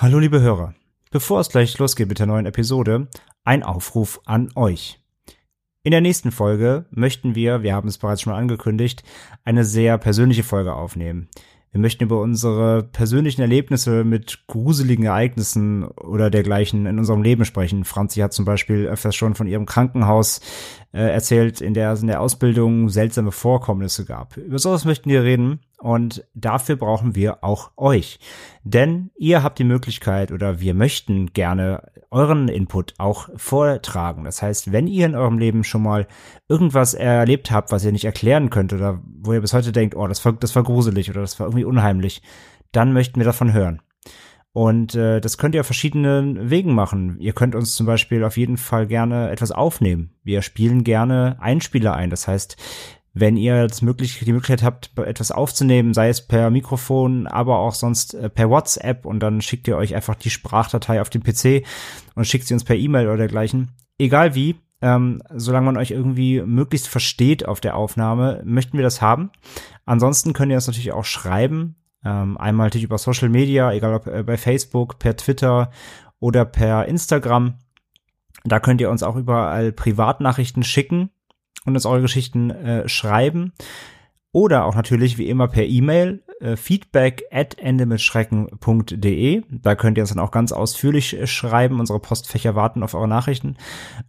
Hallo liebe Hörer. Bevor es gleich losgeht mit der neuen Episode, ein Aufruf an euch. In der nächsten Folge möchten wir, wir haben es bereits schon angekündigt, eine sehr persönliche Folge aufnehmen. Wir möchten über unsere persönlichen Erlebnisse mit gruseligen Ereignissen oder dergleichen in unserem Leben sprechen. Franzi hat zum Beispiel öfters schon von ihrem Krankenhaus äh, erzählt, in der es in der Ausbildung seltsame Vorkommnisse gab. Über sowas möchten wir reden und dafür brauchen wir auch euch. Denn ihr habt die Möglichkeit oder wir möchten gerne euren Input auch vortragen. Das heißt, wenn ihr in eurem Leben schon mal irgendwas erlebt habt, was ihr nicht erklären könnt oder wo ihr bis heute denkt, oh, das war, das war gruselig oder das war irgendwie unheimlich, dann möchten wir davon hören. Und äh, das könnt ihr auf verschiedenen Wegen machen. Ihr könnt uns zum Beispiel auf jeden Fall gerne etwas aufnehmen. Wir spielen gerne Einspieler ein. Das heißt, wenn ihr das möglich, die Möglichkeit habt, etwas aufzunehmen, sei es per Mikrofon, aber auch sonst äh, per WhatsApp und dann schickt ihr euch einfach die Sprachdatei auf den PC und schickt sie uns per E-Mail oder dergleichen. Egal wie, ähm, solange man euch irgendwie möglichst versteht auf der Aufnahme, möchten wir das haben. Ansonsten könnt ihr uns natürlich auch schreiben ähm, einmal natürlich über Social Media, egal ob äh, bei Facebook, per Twitter oder per Instagram. Da könnt ihr uns auch überall Privatnachrichten schicken und uns eure Geschichten äh, schreiben. Oder auch natürlich wie immer per E-Mail äh, feedback at endemitschrecken.de. Da könnt ihr uns dann auch ganz ausführlich äh, schreiben. Unsere Postfächer warten auf eure Nachrichten.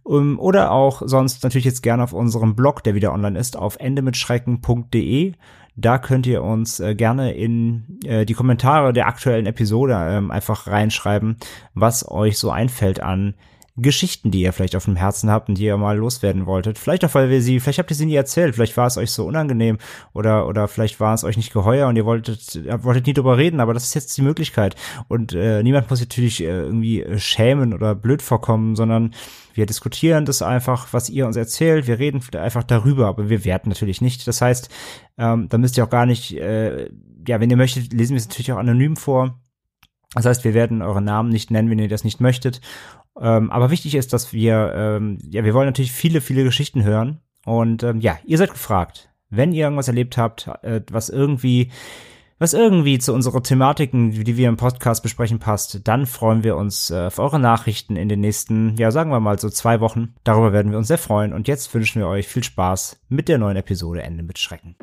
Um, oder auch sonst natürlich jetzt gerne auf unserem Blog, der wieder online ist, auf endemitschrecken.de. Da könnt ihr uns äh, gerne in äh, die Kommentare der aktuellen Episode ähm, einfach reinschreiben, was euch so einfällt an Geschichten, die ihr vielleicht auf dem Herzen habt und die ihr mal loswerden wolltet. Vielleicht auch, weil wir sie, vielleicht habt ihr sie nie erzählt, vielleicht war es euch so unangenehm oder, oder vielleicht war es euch nicht geheuer und ihr wolltet, wolltet nie drüber reden, aber das ist jetzt die Möglichkeit. Und äh, niemand muss natürlich äh, irgendwie schämen oder blöd vorkommen, sondern wir diskutieren das einfach, was ihr uns erzählt. Wir reden einfach darüber, aber wir werten natürlich nicht. Das heißt, ähm, da müsst ihr auch gar nicht, äh, ja, wenn ihr möchtet, lesen wir es natürlich auch anonym vor. Das heißt, wir werden eure Namen nicht nennen, wenn ihr das nicht möchtet. Ähm, aber wichtig ist, dass wir, ähm, ja, wir wollen natürlich viele, viele Geschichten hören. Und ähm, ja, ihr seid gefragt, wenn ihr irgendwas erlebt habt, äh, was irgendwie, was irgendwie zu unseren Thematiken, die wir im Podcast besprechen, passt, dann freuen wir uns äh, auf eure Nachrichten in den nächsten, ja, sagen wir mal so zwei Wochen. Darüber werden wir uns sehr freuen. Und jetzt wünschen wir euch viel Spaß mit der neuen Episode Ende mit Schrecken.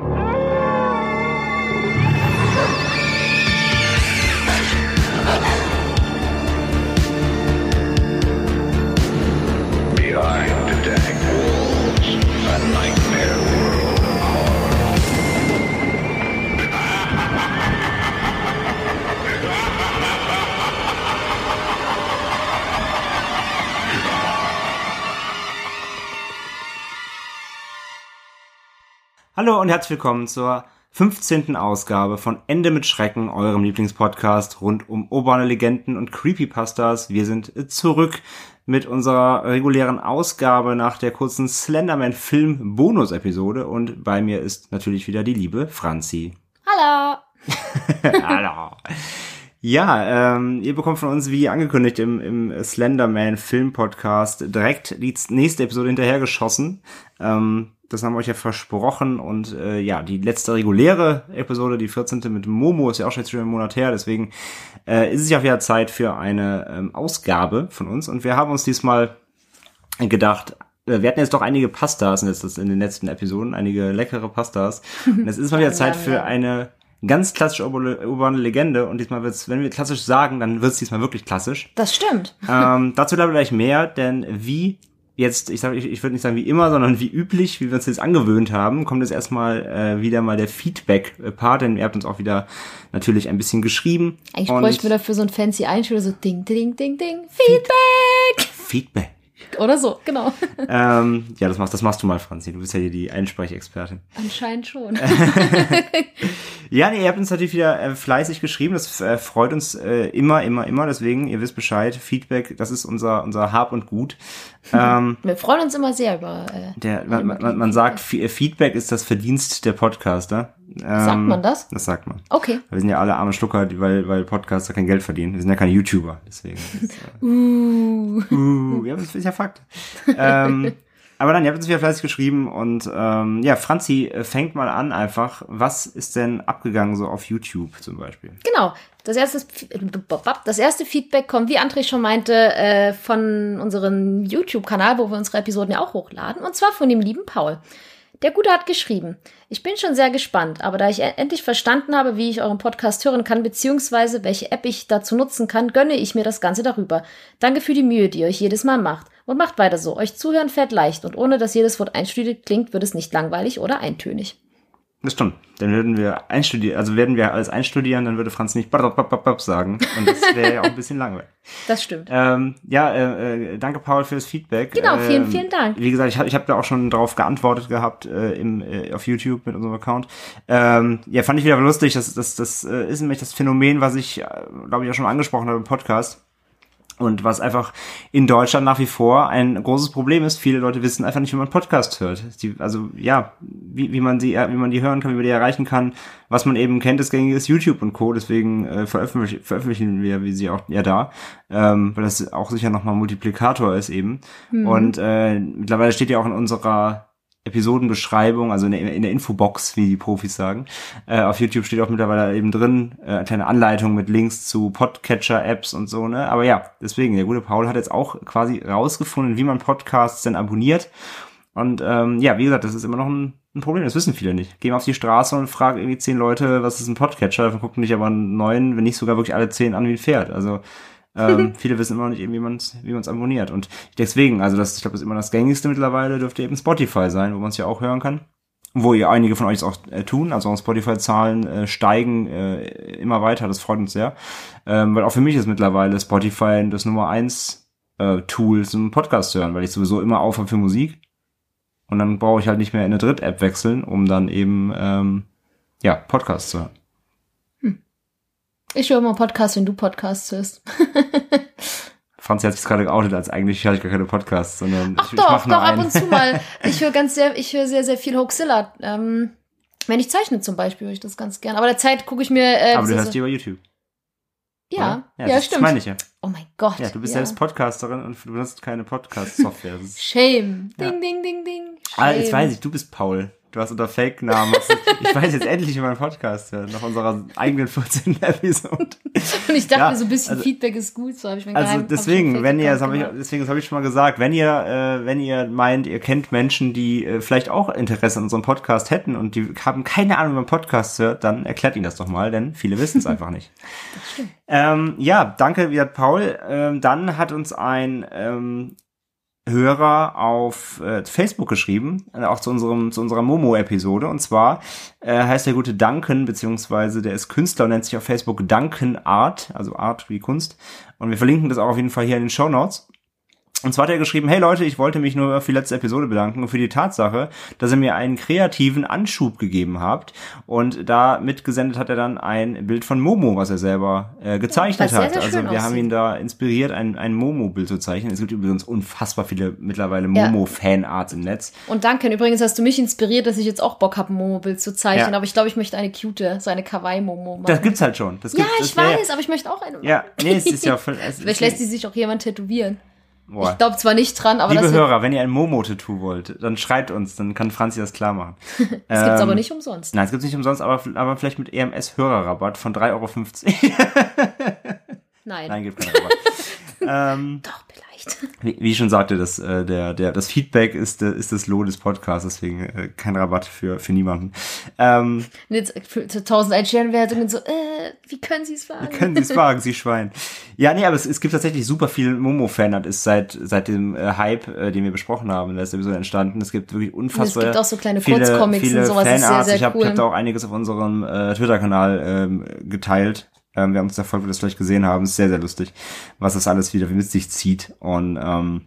Hallo und herzlich willkommen zur 15. Ausgabe von Ende mit Schrecken, eurem Lieblingspodcast rund um urbane Legenden und Creepypastas. Wir sind zurück mit unserer regulären Ausgabe nach der kurzen Slenderman Film Bonus Episode und bei mir ist natürlich wieder die liebe Franzi. Hallo. Hallo. Ja, ähm, ihr bekommt von uns, wie angekündigt im, im Slenderman Film Podcast, direkt die nächste Episode hinterhergeschossen. Ähm, das haben wir euch ja versprochen. Und äh, ja, die letzte reguläre Episode, die 14. mit Momo, ist ja auch schon jetzt schon einen Monat her. Deswegen äh, ist es ja wieder Zeit für eine ähm, Ausgabe von uns. Und wir haben uns diesmal gedacht, äh, wir hatten jetzt doch einige Pastas in, in den letzten Episoden, einige leckere Pastas. Und es ist mal wieder Zeit für eine ganz klassische urbane Legende und diesmal wird's, wenn wir klassisch sagen, dann wird's diesmal wirklich klassisch. Das stimmt. Ähm, dazu leider gleich mehr, denn wie jetzt, ich sag, ich, ich würde nicht sagen wie immer, sondern wie üblich, wie wir uns jetzt angewöhnt haben, kommt jetzt erstmal äh, wieder mal der Feedback-Part, denn ihr habt uns auch wieder natürlich ein bisschen geschrieben. Eigentlich bräuchten wir dafür so ein fancy Einspieler, so ding, ding, ding, ding, Feedback! Feedback. Oder so, genau. Ähm, ja, das machst, das machst du mal, Franzi. Du bist ja hier die Einsprechexpertin. Anscheinend schon. ja, nee, ihr habt uns natürlich wieder äh, fleißig geschrieben. Das äh, freut uns äh, immer, immer, immer. Deswegen, ihr wisst Bescheid. Feedback, das ist unser, unser Hab und Gut. Ähm, Wir freuen uns immer sehr über. Äh, der, man, man, man sagt, Feedback ist das Verdienst der Podcaster. Ähm, sagt man das? Das sagt man. Okay. Wir sind ja alle arme Schlucker, weil, weil Podcaster kein Geld verdienen. Wir sind ja keine YouTuber, deswegen. Ist, äh, uh. uh. Ja, das ist ja Fakt. ähm, Aber dann, ihr habt uns wieder fleißig geschrieben und ähm, ja, Franzi, äh, fängt mal an einfach. Was ist denn abgegangen so auf YouTube zum Beispiel? Genau. Das erste, das erste Feedback kommt, wie André schon meinte, äh, von unserem YouTube-Kanal, wo wir unsere Episoden ja auch hochladen. Und zwar von dem lieben Paul. Der Gute hat geschrieben, ich bin schon sehr gespannt, aber da ich e- endlich verstanden habe, wie ich euren Podcast hören kann, beziehungsweise welche App ich dazu nutzen kann, gönne ich mir das Ganze darüber. Danke für die Mühe, die ihr euch jedes Mal macht. Und macht weiter so. Euch zuhören fällt leicht und ohne dass jedes Wort einstudiert klingt, wird es nicht langweilig oder eintönig. Das stimmt. Dann würden wir einstudieren, also werden wir alles einstudieren, dann würde Franz nicht sagen. Und das wäre ja auch ein bisschen langweilig. Das stimmt. Ähm, ja, äh, äh, danke Paul fürs Feedback. Genau, vielen, ähm, vielen Dank. Wie gesagt, ich habe ich hab da auch schon drauf geantwortet gehabt äh, im, äh, auf YouTube mit unserem Account. Ähm, ja, fand ich wieder lustig. Das, das, das äh, ist nämlich das Phänomen, was ich, äh, glaube ich, auch schon mal angesprochen habe im Podcast und was einfach in Deutschland nach wie vor ein großes Problem ist. Viele Leute wissen einfach nicht, wie man Podcast hört. Die, also ja, wie, wie man sie, wie man die hören kann, wie man die erreichen kann. Was man eben kennt, ist gängiges YouTube und Co. Deswegen äh, veröffentlich, veröffentlichen wir, wie sie auch ja da, ähm, weil das auch sicher nochmal Multiplikator ist eben. Mhm. Und äh, mittlerweile steht ja auch in unserer Episodenbeschreibung, also in der, in der Infobox, wie die Profis sagen. Äh, auf YouTube steht auch mittlerweile eben drin äh, eine kleine Anleitung mit Links zu Podcatcher-Apps und so, ne? Aber ja, deswegen, der gute Paul hat jetzt auch quasi rausgefunden, wie man Podcasts denn abonniert. Und ähm, ja, wie gesagt, das ist immer noch ein, ein Problem, das wissen viele nicht. Gehen auf die Straße und fragen irgendwie zehn Leute, was ist ein Podcatcher, davon gucken nicht aber neuen, wenn nicht sogar wirklich alle zehn an wie ein Pferd. Also ähm, viele wissen immer noch nicht, eben, wie man es wie man's abonniert. Und deswegen, also das, ich glaube, das ist immer das gängigste mittlerweile, dürfte eben Spotify sein, wo man es ja auch hören kann. Wo ihr einige von euch es auch äh, tun, also auch Spotify-Zahlen äh, steigen äh, immer weiter, das freut uns sehr. Ähm, weil auch für mich ist mittlerweile Spotify das Nummer eins äh, Tool zum Podcast zu hören, weil ich sowieso immer aufhöre für Musik. Und dann brauche ich halt nicht mehr in eine Dritt-App wechseln, um dann eben ähm, ja, Podcasts zu hören. Ich höre immer Podcasts, wenn du Podcasts hörst. Franzi hat sich gerade geoutet, als eigentlich höre ich gar keine Podcasts, sondern Ach ich, doch, ich doch, ab und zu mal. Ich höre ganz sehr, ich höre sehr, sehr viel Hoaxilla. Ähm, wenn ich zeichne zum Beispiel, höre ich das ganz gern. Aber der Zeit gucke ich mir. Äh, Aber du hörst die über YouTube. Ja, ja, ja, das, stimmt. Das meine ich ja. Oh mein Gott. Ja, du bist ja. selbst Podcasterin und du benutzt keine Podcast-Software. Shame. Ja. Ding, ding, ding, ding. ah, jetzt Shame. weiß ich, du bist Paul. Du hast unter Fake-Namen. Ich weiß jetzt endlich, wie man Podcast hört, nach unserer eigenen 14. Episode. Und ich dachte Ja, so ein bisschen also- Feedback ist gut. So habe ich mir Also geheim- hab deswegen, wenn ihr, das habe ich, deswegen das habe ich schon mal gesagt, wenn ihr, äh, wenn ihr meint, ihr kennt Menschen, die äh, vielleicht auch Interesse an unserem Podcast hätten und die haben keine Ahnung, wie man Podcast hört, dann erklärt ihnen das doch mal, denn viele wissen es einfach nicht. Ähm, ja, danke wieder Paul. Ähm, dann hat uns ein ähm, Hörer auf äh, Facebook geschrieben, äh, auch zu unserem zu unserer Momo-Episode. Und zwar äh, heißt der gute Duncan, beziehungsweise der ist Künstler und nennt sich auf Facebook Duncan Art, also Art wie Kunst. Und wir verlinken das auch auf jeden Fall hier in den Show Notes. Und zwar hat er geschrieben, hey Leute, ich wollte mich nur für die letzte Episode bedanken und für die Tatsache, dass ihr mir einen kreativen Anschub gegeben habt. Und da mitgesendet hat er dann ein Bild von Momo, was er selber äh, gezeichnet sehr, hat. sehr also schön wir haben ihn da inspiriert, ein, ein Momo-Bild zu zeichnen. Es gibt übrigens unfassbar viele mittlerweile Ja. Momo-Fanarts im Netz. Und danke. Übrigens hast du mich inspiriert, dass ich jetzt auch Bock habe, ein Momo-Bild zu zeichnen. Ja. Aber ich glaube, ich möchte eine cute, so eine Kawaii-Momo machen. Das gibt's halt schon. Das ja, gibt, das ich wär- weiß, aber ich möchte auch eine machen. Ja, nee, es ist ja voll. Es Vielleicht lässt sie sich auch jemand tätowieren. Boah. Ich glaube zwar nicht dran, aber Liebe Hörer, wenn ihr ein Momo-Tattoo wollt, dann schreibt uns, dann kann Franzi das klar machen. das gibt's Ähm, aber nicht umsonst. Nein, es gibt's nicht umsonst, aber, aber vielleicht mit EMS-Hörerrabatt von 3,50 Euro. Nein. Nein, gibt keinen Rabatt. ähm, Doch, vielleicht. wie, wie ich schon sagte, das, äh, der, der, das Feedback ist, äh, ist das Lohn des Podcasts, deswegen äh, kein Rabatt für, für niemanden. Ähm, Und jetzt für für 1000 Einstellenwertungen so, äh, wie können sie es wagen? können Sie es wagen, Sie Schwein. Ja, nee, aber es, es gibt tatsächlich super viel Momo-Fan, das ist seit, seit dem äh, Hype, äh, den wir besprochen haben, der ist sowieso entstanden. Es gibt wirklich unfassbar gibt auch so kleine viele, Kurzcomics viele und sowas, das ist sehr, Fanarts. sehr ich habe cool. hab da auch einiges auf unserem äh, Twitter-Kanal ähm, geteilt. Ähm, wir haben uns da voll, wir das vielleicht gesehen haben. Ist sehr, sehr lustig, was das alles wieder mit sich zieht. Und ähm,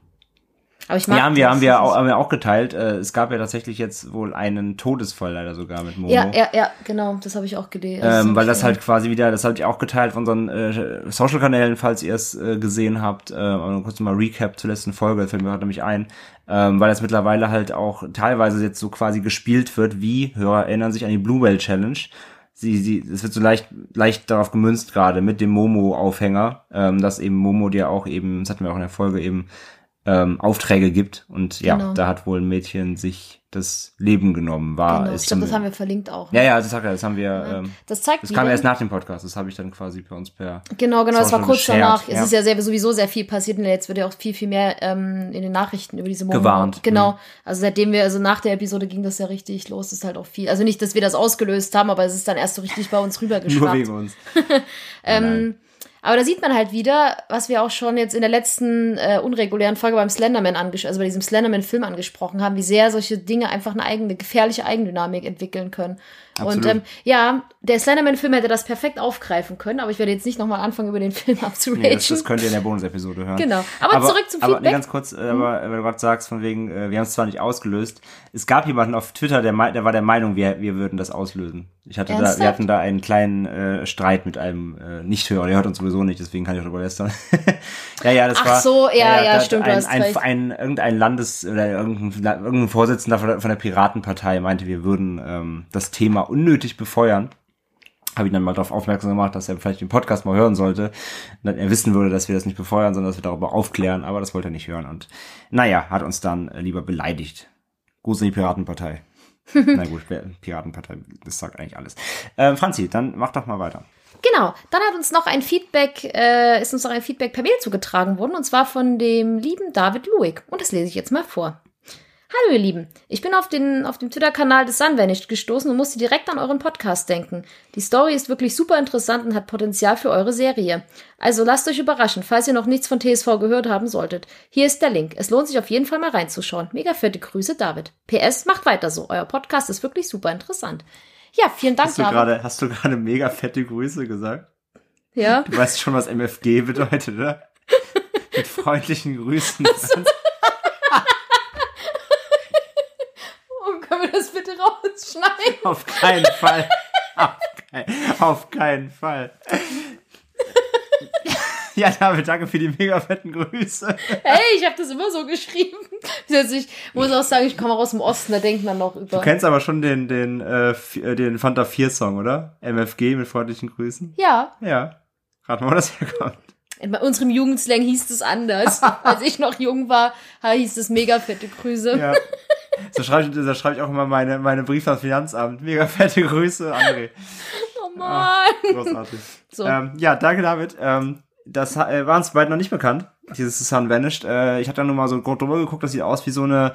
Aber ich mag ja, haben wir, haben wir, auch, haben wir auch geteilt. Äh, es gab ja tatsächlich jetzt wohl einen Todesfall leider sogar mit Momo. Ja, ja, ja, genau, das habe ich auch gelesen. Ähm, weil das halt quasi wieder, das habt ihr auch geteilt von unseren äh, Social-Kanälen, falls ihr es äh, gesehen habt. Äh, kurz mal Recap zur letzten Folge, fällt mir gerade nämlich ein. Ähm, weil das mittlerweile halt auch teilweise jetzt so quasi gespielt wird, wie Hörer erinnern sich an die Blue Whale Challenge. Sie, sie, es wird so leicht, leicht darauf gemünzt gerade mit dem Momo-Aufhänger, ähm, dass eben Momo dir auch eben, das hatten wir auch in der Folge eben, ähm, Aufträge gibt. Und ja, Genau. da hat wohl ein Mädchen sich das Leben genommen. War genau. ist Ich glaube, das haben wir verlinkt auch. Ja, ja, das, ja, das haben wir. Ähm, Das zeigt das kam erst nach dem Podcast. Das habe ich dann quasi bei uns per. Genau, genau, Das war kurz geshared, danach. ja. Es ist ja sehr, sowieso sehr viel passiert und jetzt wird ja auch viel, viel mehr ähm, in den Nachrichten über diese Momo. Gewarnt, Genau. mhm. Also seitdem wir, also nach der Episode ging das ja richtig los, Das ist halt auch viel. Also nicht, dass wir das ausgelöst haben, aber es ist dann erst so richtig bei uns Nur rübergeschwappt. wegen uns. Ähm, aber da sieht man halt wieder, was wir auch schon jetzt in der letzten äh, unregulären Folge beim Slenderman angesprochen, also bei diesem Slenderman-Film angesprochen haben, wie sehr solche Dinge einfach eine eigene, gefährliche Eigendynamik entwickeln können. Absolut. Und ähm, ja, der Slenderman-Film hätte das perfekt aufgreifen können, aber ich werde jetzt nicht nochmal anfangen, über den Film abzuragen. Nee, das, das könnt ihr in der Bonusepisode hören. Genau. Aber zurück zum Aber nee, Feedback. Mhm. ganz kurz, äh, aber weil du gerade sagst, von wegen, äh, wir haben es zwar nicht ausgelöst. Es gab jemanden auf Twitter, der, der war der Meinung, wir, wir würden das auslösen. Ich hatte da, Ernsthaft? wir hatten da einen kleinen äh, Streit mit einem äh, Nichthörer. Der hört uns sowieso nicht, deswegen kann ich darüber lästern. ja, ja, das Ach war. so, ja, ja, da- stimmt, du ein, hast ein, recht. ein, irgendein Landes- oder irgendein, irgendein Vorsitzender von der, von der Piratenpartei meinte, wir würden ähm, das Thema unnötig befeuern habe ihn dann mal darauf aufmerksam gemacht, dass er vielleicht den Podcast mal hören sollte, dann er wissen würde, dass wir das nicht befeuern, sondern dass wir darüber aufklären, aber das wollte er nicht hören und naja, hat uns dann äh, lieber beleidigt. Gruß in die Piratenpartei. Na gut, Piratenpartei, das sagt eigentlich alles. Ähm, Franzi, dann mach doch mal weiter. Genau, dann hat uns noch ein Feedback, äh, ist uns noch ein Feedback per Mail zugetragen worden, und zwar von dem lieben David Luig. Und das lese ich jetzt mal vor. Hallo ihr Lieben, ich bin auf, den, auf dem Twitter-Kanal des Sunvanished gestoßen und musste direkt an euren Podcast denken. Die Story ist wirklich super interessant und hat Potenzial für eure Serie. Also lasst euch überraschen, falls ihr noch nichts von TSV gehört haben solltet. Hier ist der Link. Es lohnt sich auf jeden Fall mal reinzuschauen. Mega fette Grüße, David. PS, macht weiter so. Euer Podcast ist wirklich super interessant. Ja, vielen Dank, Hast du David. gerade, hast du gerade mega fette Grüße gesagt? Ja. Du weißt schon, was MFG bedeutet, oder? Mit freundlichen Grüßen. Oh, können wir das bitte rausschneiden? Auf keinen Fall. Auf, kein, auf keinen Fall. Ja, David, danke für die mega fetten Grüße. Hey, ich habe das immer so geschrieben. Ich muss auch sagen, ich komme aus dem Osten, da denkt man noch über. Du kennst aber schon den, den, äh, äh, den Fanta 4 Song, oder? MFG mit freundlichen Grüßen. Ja, Ja. Rat mal, wo das herkommt. in unserem Jugendslang hieß es anders. Als ich noch jung war, hieß es mega fette Grüße. Ja. So schreibe ich, so schreibe ich auch immer meine, meine Briefe ans Finanzamt. Mega fette Grüße, André. Oh Mann. Großartig. So. Ähm, ja, danke, David. Ähm, das äh, war uns beiden noch nicht bekannt, dieses Sun Vanished. Äh, ich hatte da nur mal so grob drüber geguckt, das sieht aus wie so eine,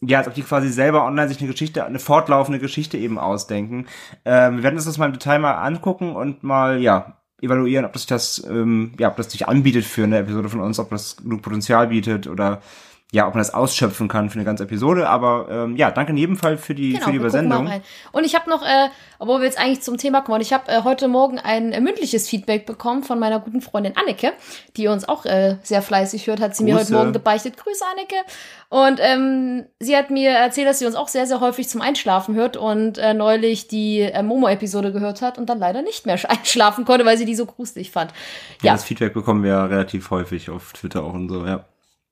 ja, als ob die quasi selber online sich eine Geschichte, eine fortlaufende Geschichte eben ausdenken. Ähm, wir werden uns das mal im Detail mal angucken und mal, ja, evaluieren, ob das sich das, ähm, ja, ob das sich anbietet für eine Episode von uns, ob das genug Potenzial bietet oder ja, ob man das ausschöpfen kann für eine ganze Episode. Aber ähm, ja, danke in jedem Fall für die, für die Übersendung. Und ich habe noch, äh, obwohl wir jetzt eigentlich zum Thema kommen, ich habe äh, heute Morgen ein äh, mündliches Feedback bekommen von meiner guten Freundin Anneke, die uns auch äh, sehr fleißig hört, hat sie mir Grüße. heute Morgen gebeichtet. Grüße, Anneke. Und ähm, sie hat mir erzählt, dass sie uns auch sehr, sehr häufig zum Einschlafen hört und äh, neulich die äh, Momo-Episode gehört hat und dann leider nicht mehr einschlafen konnte, weil sie die so gruselig fand. Ja, Ja, das Feedback bekommen wir ja relativ häufig auf Twitter auch und so, ja.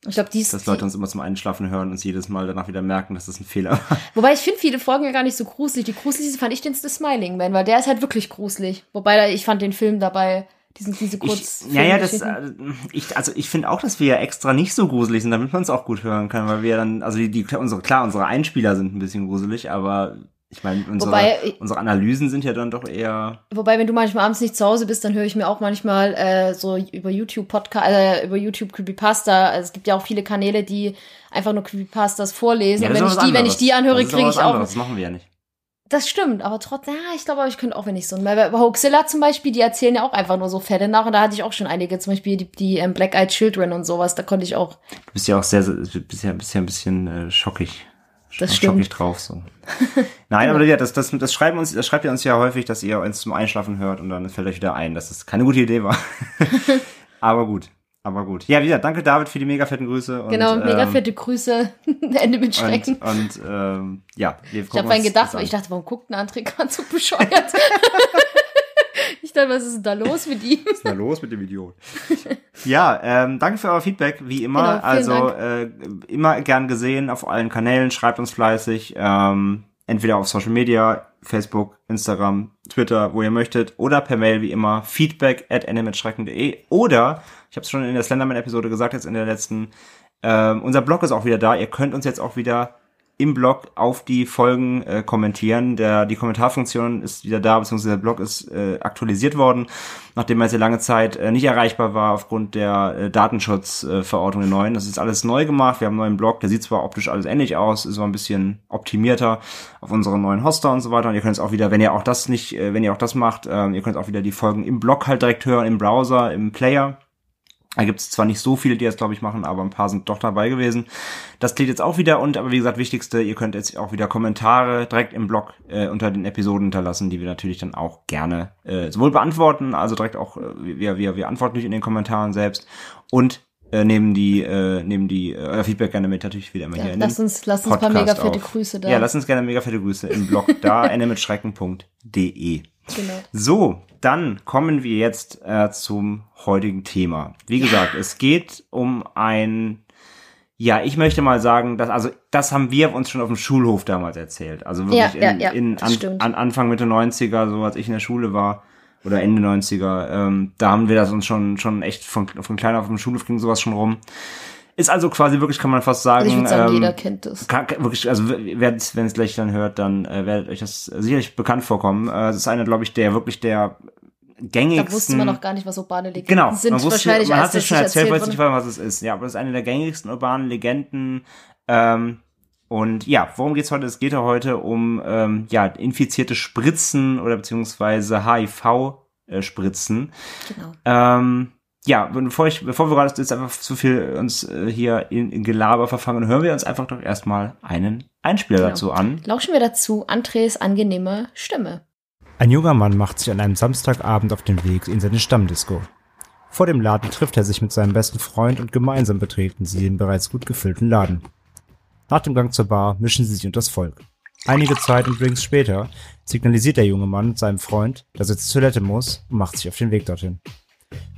Ich glaube, die ist. Dass Leute uns immer zum Einschlafen hören und uns jedes Mal danach wieder merken, dass das ein Fehler war. Wobei ich finde viele Folgen ja gar nicht so gruselig. Die gruseligste fand ich den The Smiling Man, weil der ist halt wirklich gruselig. Wobei ich fand den Film dabei, diesen, diese kurz. Ich, ja, ja, das, äh, ich, also ich finde auch, dass wir ja extra nicht so gruselig sind, damit man es auch gut hören kann, weil wir dann, also die, die unsere, klar, unsere Einspieler sind ein bisschen gruselig, aber ich meine, unsere, Wobei, unsere Analysen sind ja dann doch eher. Wobei, wenn du manchmal abends nicht zu Hause bist, dann höre ich mir auch manchmal äh, so über YouTube Podcast, äh, über YouTube Creepypasta. Also es gibt ja auch viele Kanäle, die einfach nur Creepypastas vorlesen. Ja, und wenn ich die, wenn anderes. ich die anhöre, kriege ich auch. Das machen wir ja nicht. Das stimmt, aber trotzdem, ja, ich glaube, ich könnte auch, wenn ich so ein. Bei bei Hoaxilla zum Beispiel, die erzählen ja auch einfach nur so Fälle nach und da hatte ich auch schon einige, zum Beispiel die, die ähm, Black Eyed Children und sowas, da konnte ich auch. Du bist ja auch sehr, sehr bist ja, bist ja ein bisschen äh, schockig. Das stimmt. drauf so. Nein, aber ja, das, das, das schreiben uns, das schreibt ihr uns ja häufig, dass ihr uns zum Einschlafen hört und dann fällt euch wieder ein, dass das keine gute Idee war. aber gut, aber gut. Ja, wieder, danke David für die mega fetten Grüße. Und, Genau, mega ähm, fette Grüße. Ende mit Schrecken. Und, und ähm, ja, wir ich habe vorhin gedacht, ich dachte, warum guckt ein André gerade so bescheuert? Ich dachte, was ist denn da los mit ihm? Was ist denn da los mit dem Idiot? ja, ähm, danke für euer Feedback, wie immer. Genau, also äh, immer gern gesehen auf allen Kanälen, schreibt uns fleißig, ähm, entweder auf Social Media, Facebook, Instagram, Twitter, wo ihr möchtet, oder per Mail wie immer feedback at animatschrecken.de oder, ich habe es schon in der Slenderman-Episode gesagt, jetzt in der letzten, Ähm, unser Blog ist auch wieder da. Ihr könnt uns jetzt auch wieder im Blog auf die Folgen äh, kommentieren. Der, die Kommentarfunktion ist wieder da, beziehungsweise der Blog ist äh, aktualisiert worden, nachdem er sehr lange Zeit äh, nicht erreichbar war aufgrund der äh, Datenschutzverordnung äh, der neuen. Das ist alles neu gemacht. Wir haben einen neuen Blog, der sieht zwar optisch alles ähnlich aus, ist aber ein bisschen optimierter auf unseren neuen Hoster und so weiter. Und ihr könnt es auch wieder, wenn ihr auch das nicht, äh, wenn ihr auch das macht, äh, ihr könnt auch wieder die Folgen im Blog halt direkt hören, im Browser, im Player. Da gibt es zwar nicht so viele, die das, glaube ich, machen, aber ein paar sind doch dabei gewesen. Das klingt jetzt auch wieder und, aber wie gesagt, wichtigste, ihr könnt jetzt auch wieder Kommentare direkt im Blog äh, unter den Episoden hinterlassen, die wir natürlich dann auch gerne äh, sowohl beantworten, also direkt auch, äh, wir, wir, wir antworten nicht in den Kommentaren selbst und äh, nehmen die, äh, nehmen die äh, Feedback gerne mit natürlich wieder immer Ja, hier. in lass uns, lass uns ein paar mega fette auf. Grüße da. Ja, lass uns gerne mega fette Grüße im Blog da, endemitschrecken.de. genau. So, dann kommen wir jetzt äh, zum heutigen Thema. Wie gesagt, es geht um ein, ja, ich möchte mal sagen, dass, also das haben wir uns schon auf dem Schulhof damals erzählt. Also wirklich Ja, in, ja, in, an, an Anfang Mitte 90er, so als ich in der Schule war, oder Ende 90er, ähm, da haben wir das uns schon, schon echt von, von klein auf dem Schulhof ging sowas schon rum. Ist also quasi wirklich, kann man fast sagen, Also ich würde sagen, ähm, jeder kennt das. kann, wirklich, also wenn es gleich dann hört, dann äh, werdet euch das sicherlich bekannt vorkommen. Äh, Es ist einer, glaube ich, der wirklich der gängigsten. Da wusste man noch gar nicht, was urbane Legenden Genau, sind. man, wusste, wahrscheinlich, man hat es das schon erzählt, weiß nicht, was es ist. Ja, aber das ist eine der gängigsten urbanen Legenden. Ähm, und ja, worum geht's heute? Es geht ja heute um ähm, ja infizierte Spritzen oder beziehungsweise HIV-Spritzen. Genau. Ähm, ja, bevor ich, bevor wir gerade jetzt einfach zu viel uns äh, hier in, in Gelaber verfangen, hören wir uns einfach doch erstmal einen Einspieler Genau. dazu an. Lauschen wir dazu Andres angenehme Stimme. Ein junger Mann macht sich an einem Samstagabend auf den Weg in seine Stammdisco. Vor dem Laden trifft er sich mit seinem besten Freund und gemeinsam betreten sie den bereits gut gefüllten Laden. Nach dem Gang zur Bar mischen sie sich unter das Volk. Einige Zeit und Drinks später signalisiert der junge Mann seinem Freund, dass er zur Toilette muss und macht sich auf den Weg dorthin.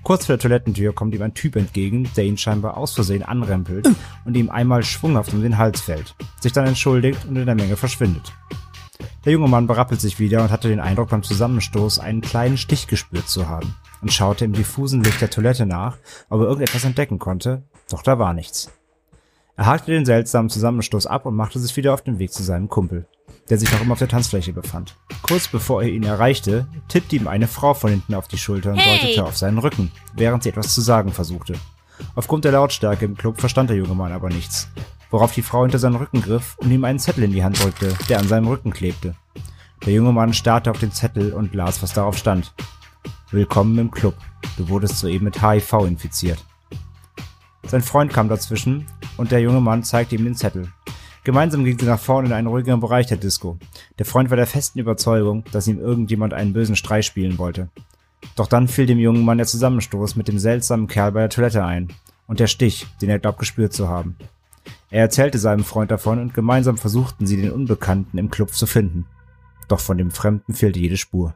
Kurz vor der Toilettentür kommt ihm ein Typ entgegen, der ihn scheinbar aus Versehen anrempelt und ihm einmal schwunghaft um den Hals fällt, sich dann entschuldigt und in der Menge verschwindet. Der junge Mann berappelt sich wieder und hatte den Eindruck, beim Zusammenstoß einen kleinen Stich gespürt zu haben und schaute im diffusen Licht der Toilette nach, ob er irgendetwas entdecken konnte, doch da war nichts. Er hakte den seltsamen Zusammenstoß ab und machte sich wieder auf den Weg zu seinem Kumpel, der sich noch immer auf der Tanzfläche befand. Kurz bevor er ihn erreichte, tippte ihm eine Frau von hinten auf die Schulter und Hey! deutete auf seinen Rücken, während sie etwas zu sagen versuchte. Aufgrund der Lautstärke im Club verstand der junge Mann aber nichts, worauf die Frau hinter seinen Rücken griff und ihm einen Zettel in die Hand drückte, der an seinem Rücken klebte. Der junge Mann starrte auf den Zettel und las, was darauf stand. Willkommen im Club. Du wurdest soeben mit HIV infiziert. Sein Freund kam dazwischen und der junge Mann zeigte ihm den Zettel. Gemeinsam gingen sie nach vorne in einen ruhigeren Bereich der Disco. Der Freund war der festen Überzeugung, dass ihm irgendjemand einen bösen Streich spielen wollte. Doch dann fiel dem jungen Mann der Zusammenstoß mit dem seltsamen Kerl bei der Toilette ein und der Stich, den er glaubt gespürt zu haben. Er erzählte seinem Freund davon und gemeinsam versuchten sie den Unbekannten im Club zu finden. Doch von dem Fremden fehlte jede Spur.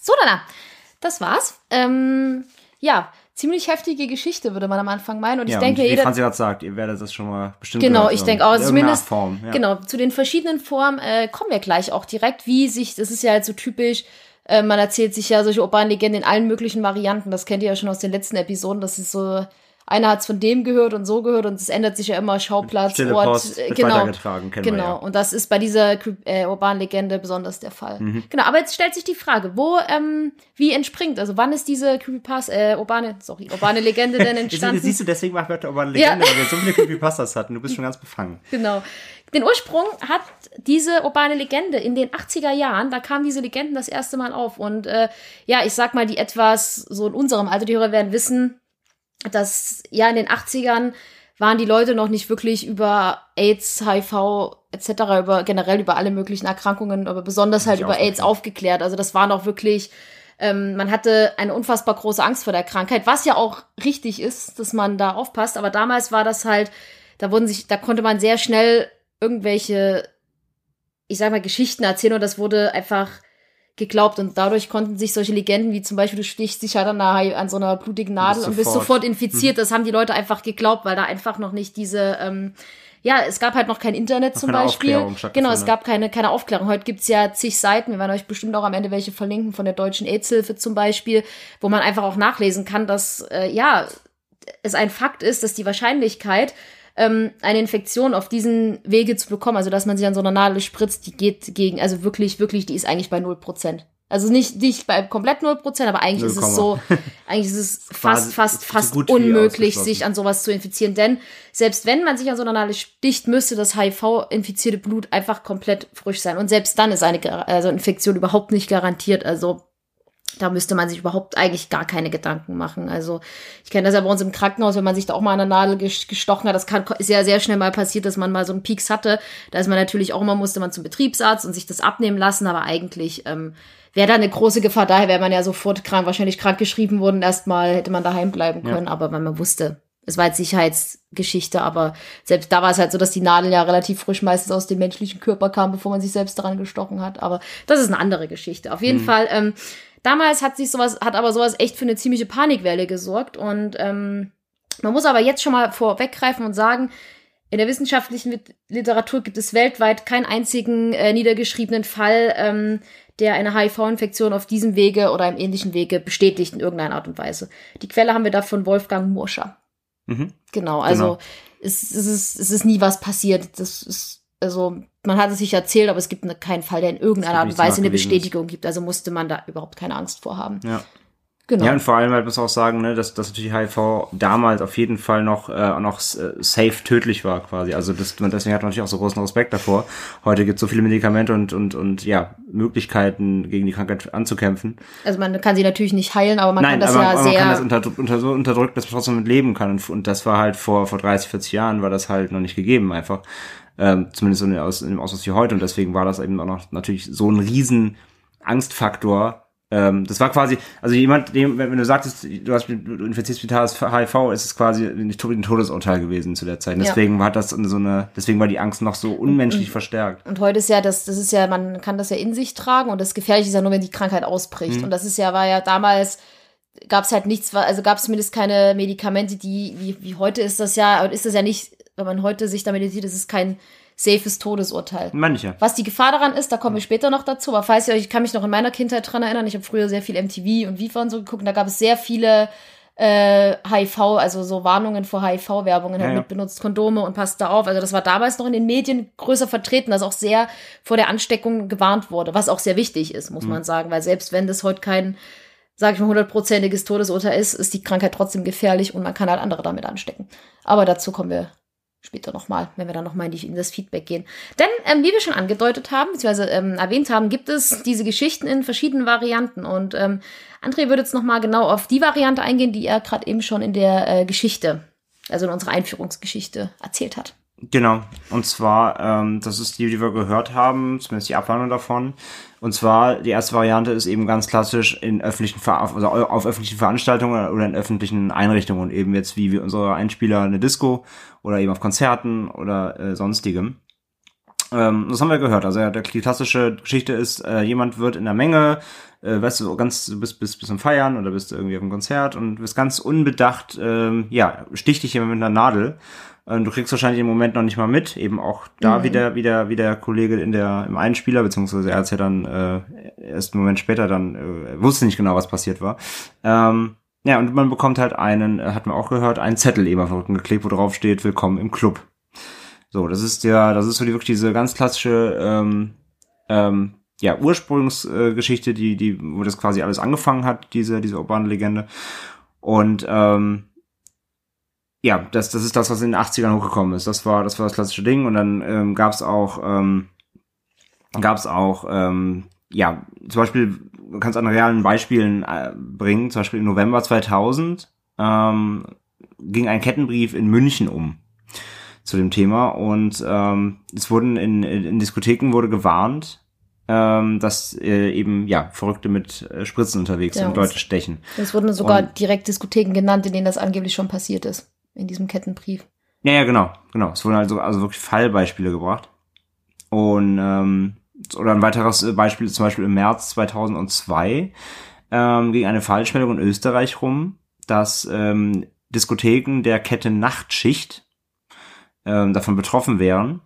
So, Dana, das war's. Ähm, ja, ziemlich heftige Geschichte, würde man am Anfang meinen. Und ich denke, wie jeder. Franzi gerade sagt, ihr werdet das schon mal bestimmt Genau, ich denke auch, irgendeiner zumindest- Form, ja. Genau, zu den verschiedenen Formen äh, kommen wir gleich auch direkt, wie sich, das ist ja halt so typisch, äh, man erzählt sich ja solche urbanen Legenden in allen möglichen Varianten, das kennt ihr ja schon aus den letzten Episoden, das ist so, einer hat's von dem gehört und so gehört und es ändert sich ja immer Schauplatz, Stille Ort, Post äh, genau. Genau, ja. und das ist bei dieser äh, urbanen Legende besonders der Fall. Mhm. Genau, aber jetzt stellt sich die Frage, wo, ähm, wie entspringt, also wann ist diese Creepypasta, äh, urbane, sorry, urbane Legende denn entstanden? Siehst du, deswegen machen wir heute aber eine Ja. Legende, weil wir so viele Creepypastas hatten. Du bist schon ganz befangen. Genau. Den Ursprung hat diese urbane Legende in den 80er Jahren, da kamen diese Legenden das erste Mal auf. Und äh, ja, ich sag mal, die etwas so in unserem Alter, die Hörer werden wissen, dass ja in den 80ern waren die Leute noch nicht wirklich über AIDS, HIV etc., über generell über alle möglichen Erkrankungen, aber besonders halt über AIDS aufgeklärt. aufgeklärt. Also das war noch wirklich, ähm, man hatte eine unfassbar große Angst vor der Krankheit, was ja auch richtig ist, dass man da aufpasst. Aber damals war das halt, da wurden sich, da konnte man sehr schnell irgendwelche, ich sag mal, Geschichten erzählen und das wurde einfach geglaubt und dadurch konnten sich solche Legenden wie zum Beispiel du stichst dich halt an, so einer blutigen Nadel bist und bist sofort- infiziert. Das haben die Leute einfach geglaubt, weil da einfach noch nicht diese, ähm, ja, es gab halt noch kein Internet Noch zum Beispiel. Genau, es gab keine, keine Aufklärung. Heute gibt's ja zig Seiten, wir werden euch bestimmt auch am Ende welche verlinken, von der Deutschen AIDS-Hilfe zum Beispiel, wo man einfach auch nachlesen kann, dass, äh, ja, es ein Fakt ist, dass die Wahrscheinlichkeit, ähm, eine Infektion auf diesen Wege zu bekommen, also dass man sich an so einer Nadel spritzt, die geht gegen, also wirklich, wirklich, die ist eigentlich bei null Prozent. Also nicht, nicht bei komplett null Prozent, aber eigentlich ist es so, eigentlich ist es fast, fast, fast unmöglich, sich an sowas zu infizieren. Denn selbst wenn man sich an so einer Nadel sticht, müsste das HIV-infizierte Blut einfach komplett frisch sein. Und selbst dann ist eine also Infektion überhaupt nicht garantiert. Also da müsste man sich überhaupt eigentlich gar keine Gedanken machen. Also ich kenne das ja bei uns im Krankenhaus, wenn man sich da auch mal an der Nadel gestochen hat, das kann, ist ja sehr schnell mal passiert, dass man mal so einen Peaks hatte. Da ist man natürlich auch immer, musste man zum Betriebsarzt und sich das abnehmen lassen, aber eigentlich ähm, wäre da eine große Gefahr. Daher wäre man ja sofort krank, wahrscheinlich krank geschrieben worden. Erstmal hätte man daheim bleiben können, ja. aber weil man wusste, es war jetzt Sicherheitsgeschichte, aber selbst da war es halt so, dass die Nadel ja relativ frisch meistens aus dem menschlichen Körper kam, bevor man sich selbst daran gestochen hat. Aber das ist eine andere Geschichte. Auf jeden mhm. Fall, ähm, damals hat sich sowas, hat aber sowas echt für eine ziemliche Panikwelle gesorgt. Und ähm, man muss aber jetzt schon mal vorweggreifen und sagen, in der wissenschaftlichen Literatur gibt es weltweit keinen einzigen äh, niedergeschriebenen Fall, ähm, der eine HIV-Infektion auf diesem Wege oder einem ähnlichen Wege bestätigt in irgendeiner Art und Weise. Die Quelle haben wir da von Wolfgang Murscher. Mhm. Genau, also genau. Es, es, ist, es ist nie was passiert. Das ist, also man hat es sich erzählt, aber es gibt ne, keinen Fall, der in irgendeiner Art und Weise eine Bestätigung ist. gibt. Also musste man da überhaupt keine Angst vor haben. Ja. Genau. Ja, und vor allem halt muss auch sagen, ne, dass, dass natürlich HIV damals auf jeden Fall noch, äh, noch äh, safe tödlich war quasi. Also das, deswegen hat man natürlich auch so großen Respekt davor. Heute gibt es so viele Medikamente und, und, und ja, Möglichkeiten, gegen die Krankheit anzukämpfen. Also man kann sie natürlich nicht heilen, aber man Nein, kann das aber, ja aber sehr... man kann das unter, unter, so unterdrückt, dass man trotzdem mit leben kann. Und, und das war halt vor, vor 30, 40 Jahren war das halt noch nicht gegeben einfach. Ähm, zumindest in, aus, in dem Ausmaß wie heute. Und deswegen war das eben auch noch natürlich so ein riesen Angstfaktor, ähm, das war quasi, also jemand, dem, wenn, du sagtest, du, hast, du infizierst mit HIV, ist es quasi ein Todesurteil gewesen zu der Zeit. Deswegen ja. hat das so eine, deswegen war die Angst noch so unmenschlich und, verstärkt. Und heute ist ja, das, das ist ja, man kann das ja in sich tragen und das Gefährliche ist ja nur, wenn die Krankheit ausbricht. Mhm. Und das ist ja, war ja damals, gab es halt nichts, also gab es zumindest keine Medikamente, die, wie, wie heute ist das ja, ist das ja nicht, wenn man heute sich damit sieht, das ist kein safes Todesurteil. Manche. Was die Gefahr daran ist, da kommen wir später noch dazu. Aber falls ihr euch, ich kann mich noch in meiner Kindheit dran erinnern, ich habe früher sehr viel MTV und Viva und so geguckt, und da gab es sehr viele äh, HIV, also so Warnungen vor HIV-Werbungen ja, halt mit benutzt Kondome und passt da auf. Also das war damals noch in den Medien größer vertreten, dass auch sehr vor der Ansteckung gewarnt wurde, was auch sehr wichtig ist, muss mhm. man sagen, weil selbst wenn das heute kein sag ich mal, hundertprozentiges Todesurteil ist, ist die Krankheit trotzdem gefährlich und man kann halt andere damit anstecken. Aber dazu kommen wir später nochmal, wenn wir dann nochmal in, in das Feedback gehen. Denn, ähm, wie wir schon angedeutet haben, beziehungsweise ähm, erwähnt haben, gibt es diese Geschichten in verschiedenen Varianten. Und ähm, André würde jetzt nochmal genau auf die Variante eingehen, die er gerade eben schon in der äh, Geschichte, also in unserer Einführungsgeschichte erzählt hat. Genau. Und zwar, ähm, das ist die, die wir gehört haben, zumindest die Abwandlung davon. Und zwar, die erste Variante ist eben ganz klassisch in öffentlichen, Ver also auf öffentlichen Veranstaltungen oder in öffentlichen Einrichtungen. Eben jetzt wie wir unsere Einspieler eine Disco oder eben auf Konzerten oder äh, sonstigem. Ähm, das haben wir gehört. Also ja, die klassische Geschichte ist, äh, jemand wird in der Menge, äh, weißt du, ganz, du bist, bist, bist am Feiern oder bist irgendwie auf einem Konzert und bist ganz unbedacht, ähm, ja, sticht dich jemand mit einer Nadel du kriegst wahrscheinlich im Moment noch nicht mal mit, eben auch da mhm. wieder, wieder, wie der Kollege in der, im Einspieler, beziehungsweise er hat ja dann äh, erst einen Moment später dann, äh, wusste nicht genau, was passiert war. Ähm, ja, und man bekommt halt einen, äh, hat man auch gehört, einen Zettel eben auf den Rücken geklebt, wo drauf steht, willkommen im Club. So, das ist ja, das ist so die wirklich diese ganz klassische ähm, ähm, ja, Ursprungsgeschichte, äh, die, die, wo das quasi alles angefangen hat, diese, diese urbane Legende. Und ähm, ja, das, das ist das, was in den 80ern hochgekommen ist. Das war, das war das klassische Ding. Und dann ähm, gab es auch, ähm, gab es auch, ähm, ja, zum Beispiel, du kannst an realen Beispielen äh, bringen. Zum Beispiel im November 2000 ähm, ging ein Kettenbrief in München um zu dem Thema und ähm, es wurden in, in Diskotheken wurde gewarnt, ähm, dass äh, eben ja Verrückte mit äh, Spritzen unterwegs ja, sind und Leute stechen. Es wurden sogar und, direkt Diskotheken genannt, in denen das angeblich schon passiert ist in diesem Kettenbrief. Ja, ja, genau, genau. Es wurden also, also wirklich Fallbeispiele gebracht. Und ähm, oder ein weiteres äh, Beispiel zum Beispiel im März 2002 ähm, ging eine Falschmeldung in Österreich rum, dass ähm, Diskotheken der Kette Nachtschicht ähm, davon betroffen wären.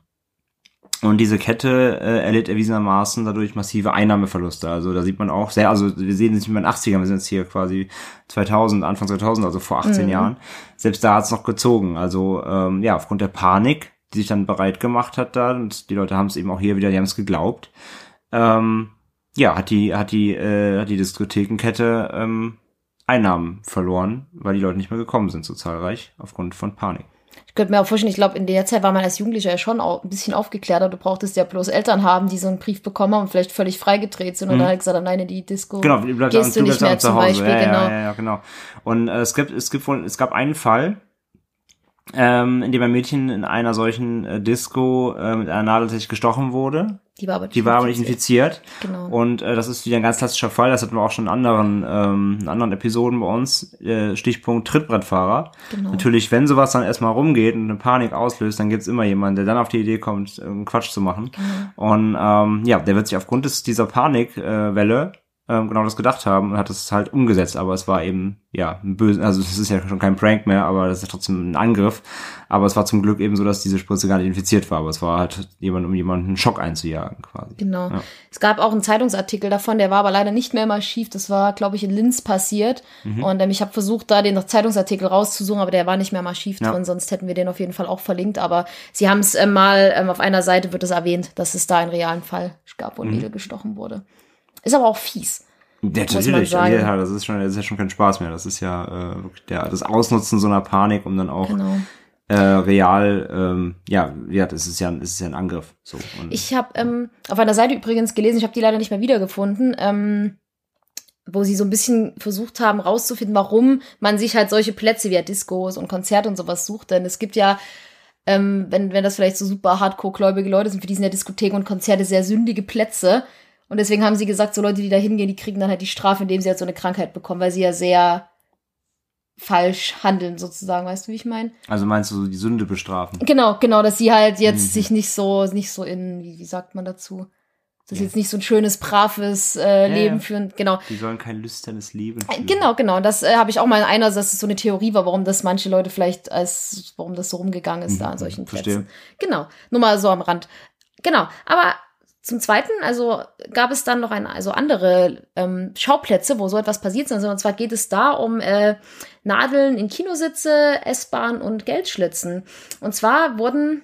Und diese Kette äh, erlitt erwiesenermaßen dadurch massive Einnahmeverluste. Also da sieht man auch sehr, also wir sehen es nicht mehr in den 80ern, wir sind jetzt hier quasi 2000, Anfang 2000, also vor 18 mhm. Jahren. Selbst da hat es noch gezogen. Also ähm, ja, aufgrund der Panik, die sich dann bereit gemacht hat da, und die Leute haben es eben auch hier wieder, die haben es geglaubt, ähm, ja, hat die, hat die, äh, hat die Diskothekenkette ähm, Einnahmen verloren, weil die Leute nicht mehr gekommen sind so zahlreich aufgrund von Panik. Ich könnte mir auch vorstellen, ich glaube, in der Zeit war man als Jugendlicher ja schon auch ein bisschen aufgeklärter. Du brauchtest ja bloß Eltern haben, die so einen Brief bekommen haben und vielleicht völlig freigedreht sind und mhm. dann halt gesagt haben, nein, in die Disco genau, gehst du nicht mehr zum Beispiel. Ja, genau. Ja, ja, genau. Und äh, es gibt, es gibt wohl, es gab einen Fall, ähm, in dem ein Mädchen in einer solchen äh, Disco äh, mit einer Nadel tatsächlich gestochen wurde. Die war aber nicht, die war aber nicht infiziert. Genau. Und äh, das ist wieder ein ganz klassischer Fall. Das hatten wir auch schon in anderen, ähm, in anderen Episoden bei uns. Äh, Stichpunkt Trittbrettfahrer. Genau. Natürlich, wenn sowas dann erstmal rumgeht und eine Panik auslöst, dann gibt's immer jemanden, der dann auf die Idee kommt, einen Quatsch zu machen. Genau. Und ähm, ja, der wird sich aufgrund des, dieser Panikwelle äh, ähm, genau das gedacht haben und hat es halt umgesetzt. Aber es war eben, ja, ein böse, also es ist ja schon kein Prank mehr, aber das ist ja trotzdem ein Angriff. Aber es war zum Glück eben so, dass diese Spritze gar nicht infiziert war. Aber es war halt jemand, um jemanden einen Schock einzujagen quasi. Genau. Ja. Es gab auch einen Zeitungsartikel davon, der war aber leider nicht mehr immer schief. Das war, glaube ich, in Linz passiert. Mhm. Und ähm, ich habe versucht, da den Zeitungsartikel rauszusuchen, aber der war nicht mehr mal schief ja. drin, sonst hätten wir den auf jeden Fall auch verlinkt. Aber sie haben es äh, mal, ähm, auf einer Seite wird es erwähnt, dass es da einen realen Fall gab, wo ein mhm. Mädel gestochen wurde. Ist aber auch fies. Ja, natürlich, ja, das ist schon, das ist ja schon kein Spaß mehr. Das ist ja äh, der, das Ausnutzen so einer Panik, um dann auch genau. äh, real, ähm, ja, ja, das ist ja, das ist ja ein Angriff. So. Und, ich habe ähm, auf einer Seite übrigens gelesen, ich habe die leider nicht mehr wiedergefunden, ähm, wo sie so ein bisschen versucht haben, rauszufinden, warum man sich halt solche Plätze wie Discos und Konzerte und sowas sucht. Denn es gibt ja ähm, wenn, wenn das vielleicht so super hardcore-gläubige Leute sind, für die sind ja Diskotheken und Konzerte sehr sündige Plätze. Und deswegen haben sie gesagt, so Leute, die da hingehen, die kriegen dann halt die Strafe, indem sie halt so eine Krankheit bekommen, weil sie ja sehr falsch handeln, sozusagen, weißt du, wie ich meine? Also meinst du so die Sünde bestrafen? Genau, genau, dass sie halt jetzt mhm. sich nicht so, nicht so in, wie, wie sagt man dazu? Dass ja. jetzt nicht so ein schönes, braves äh, ja, Leben ja. führen, genau. Die sollen kein lüsternes Leben äh, führen. Genau, genau. Das äh, habe ich auch mal in einer, dass es so eine Theorie war, warum das manche Leute vielleicht als, warum das so rumgegangen ist mhm. da an solchen Plätzen. Genau. Nur mal so am Rand. Genau. Aber zum Zweiten, also gab es dann noch ein, also andere ähm, Schauplätze, wo so etwas passiert ist. Also, und zwar geht es da um äh, Nadeln in Kinositze, S-Bahn und Geldschlitzen. Und zwar wurden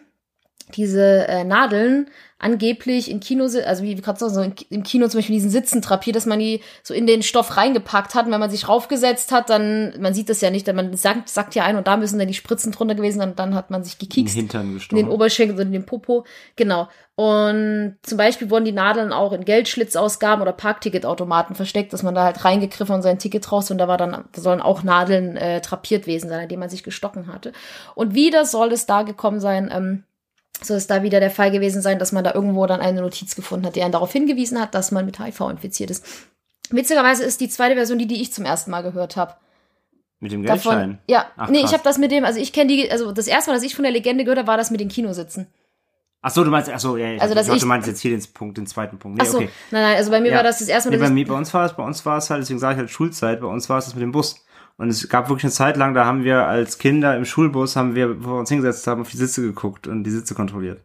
diese äh, Nadeln angeblich in Kino, also wie gerade so im Kino zum Beispiel diesen Sitzen trapiert, dass man die so in den Stoff reingepackt hat. Und wenn man sich raufgesetzt hat, dann, man sieht das ja nicht, denn man sagt, sagt ja ein und da müssen dann die Spritzen drunter gewesen sein und dann hat man sich gekikst. In den Hintern gestochen. In den Oberschenkel und in den Popo. Genau. Und zum Beispiel wurden die Nadeln auch in Geldschlitzausgaben oder Parkticketautomaten versteckt, dass man da halt reingegriffen und sein Ticket raus und da war dann, da sollen auch Nadeln äh, trapiert gewesen sein, indem man sich gestochen hatte. Und wieder soll es da gekommen sein, ähm, soll es da wieder der Fall gewesen sein, dass man da irgendwo dann eine Notiz gefunden hat, die einen darauf hingewiesen hat, dass man mit HIV infiziert ist. Witzigerweise ist die zweite Version die, die ich zum ersten Mal gehört habe. Mit dem Geldschein? Davon, ja, Ach, nee, ich habe das mit dem, also ich kenne die, also das erste Mal, dass ich von der Legende gehört habe, war das mit den Kinositzen. Ach so, du meinst, ach so, ja, ja. Also, ich, ich, du meinst jetzt hier den Punkt, den zweiten Punkt. Nee, ach so, okay. nein, nein, also bei mir ja. war das das erste Mal, nee, bei, mir, bei uns war es, bei uns war es halt, deswegen sage ich halt Schulzeit, bei uns war es das mit dem Bus. Und es gab wirklich eine Zeit lang, da haben wir als Kinder im Schulbus, haben wir, bevor wir uns hingesetzt haben, auf die Sitze geguckt und die Sitze kontrolliert.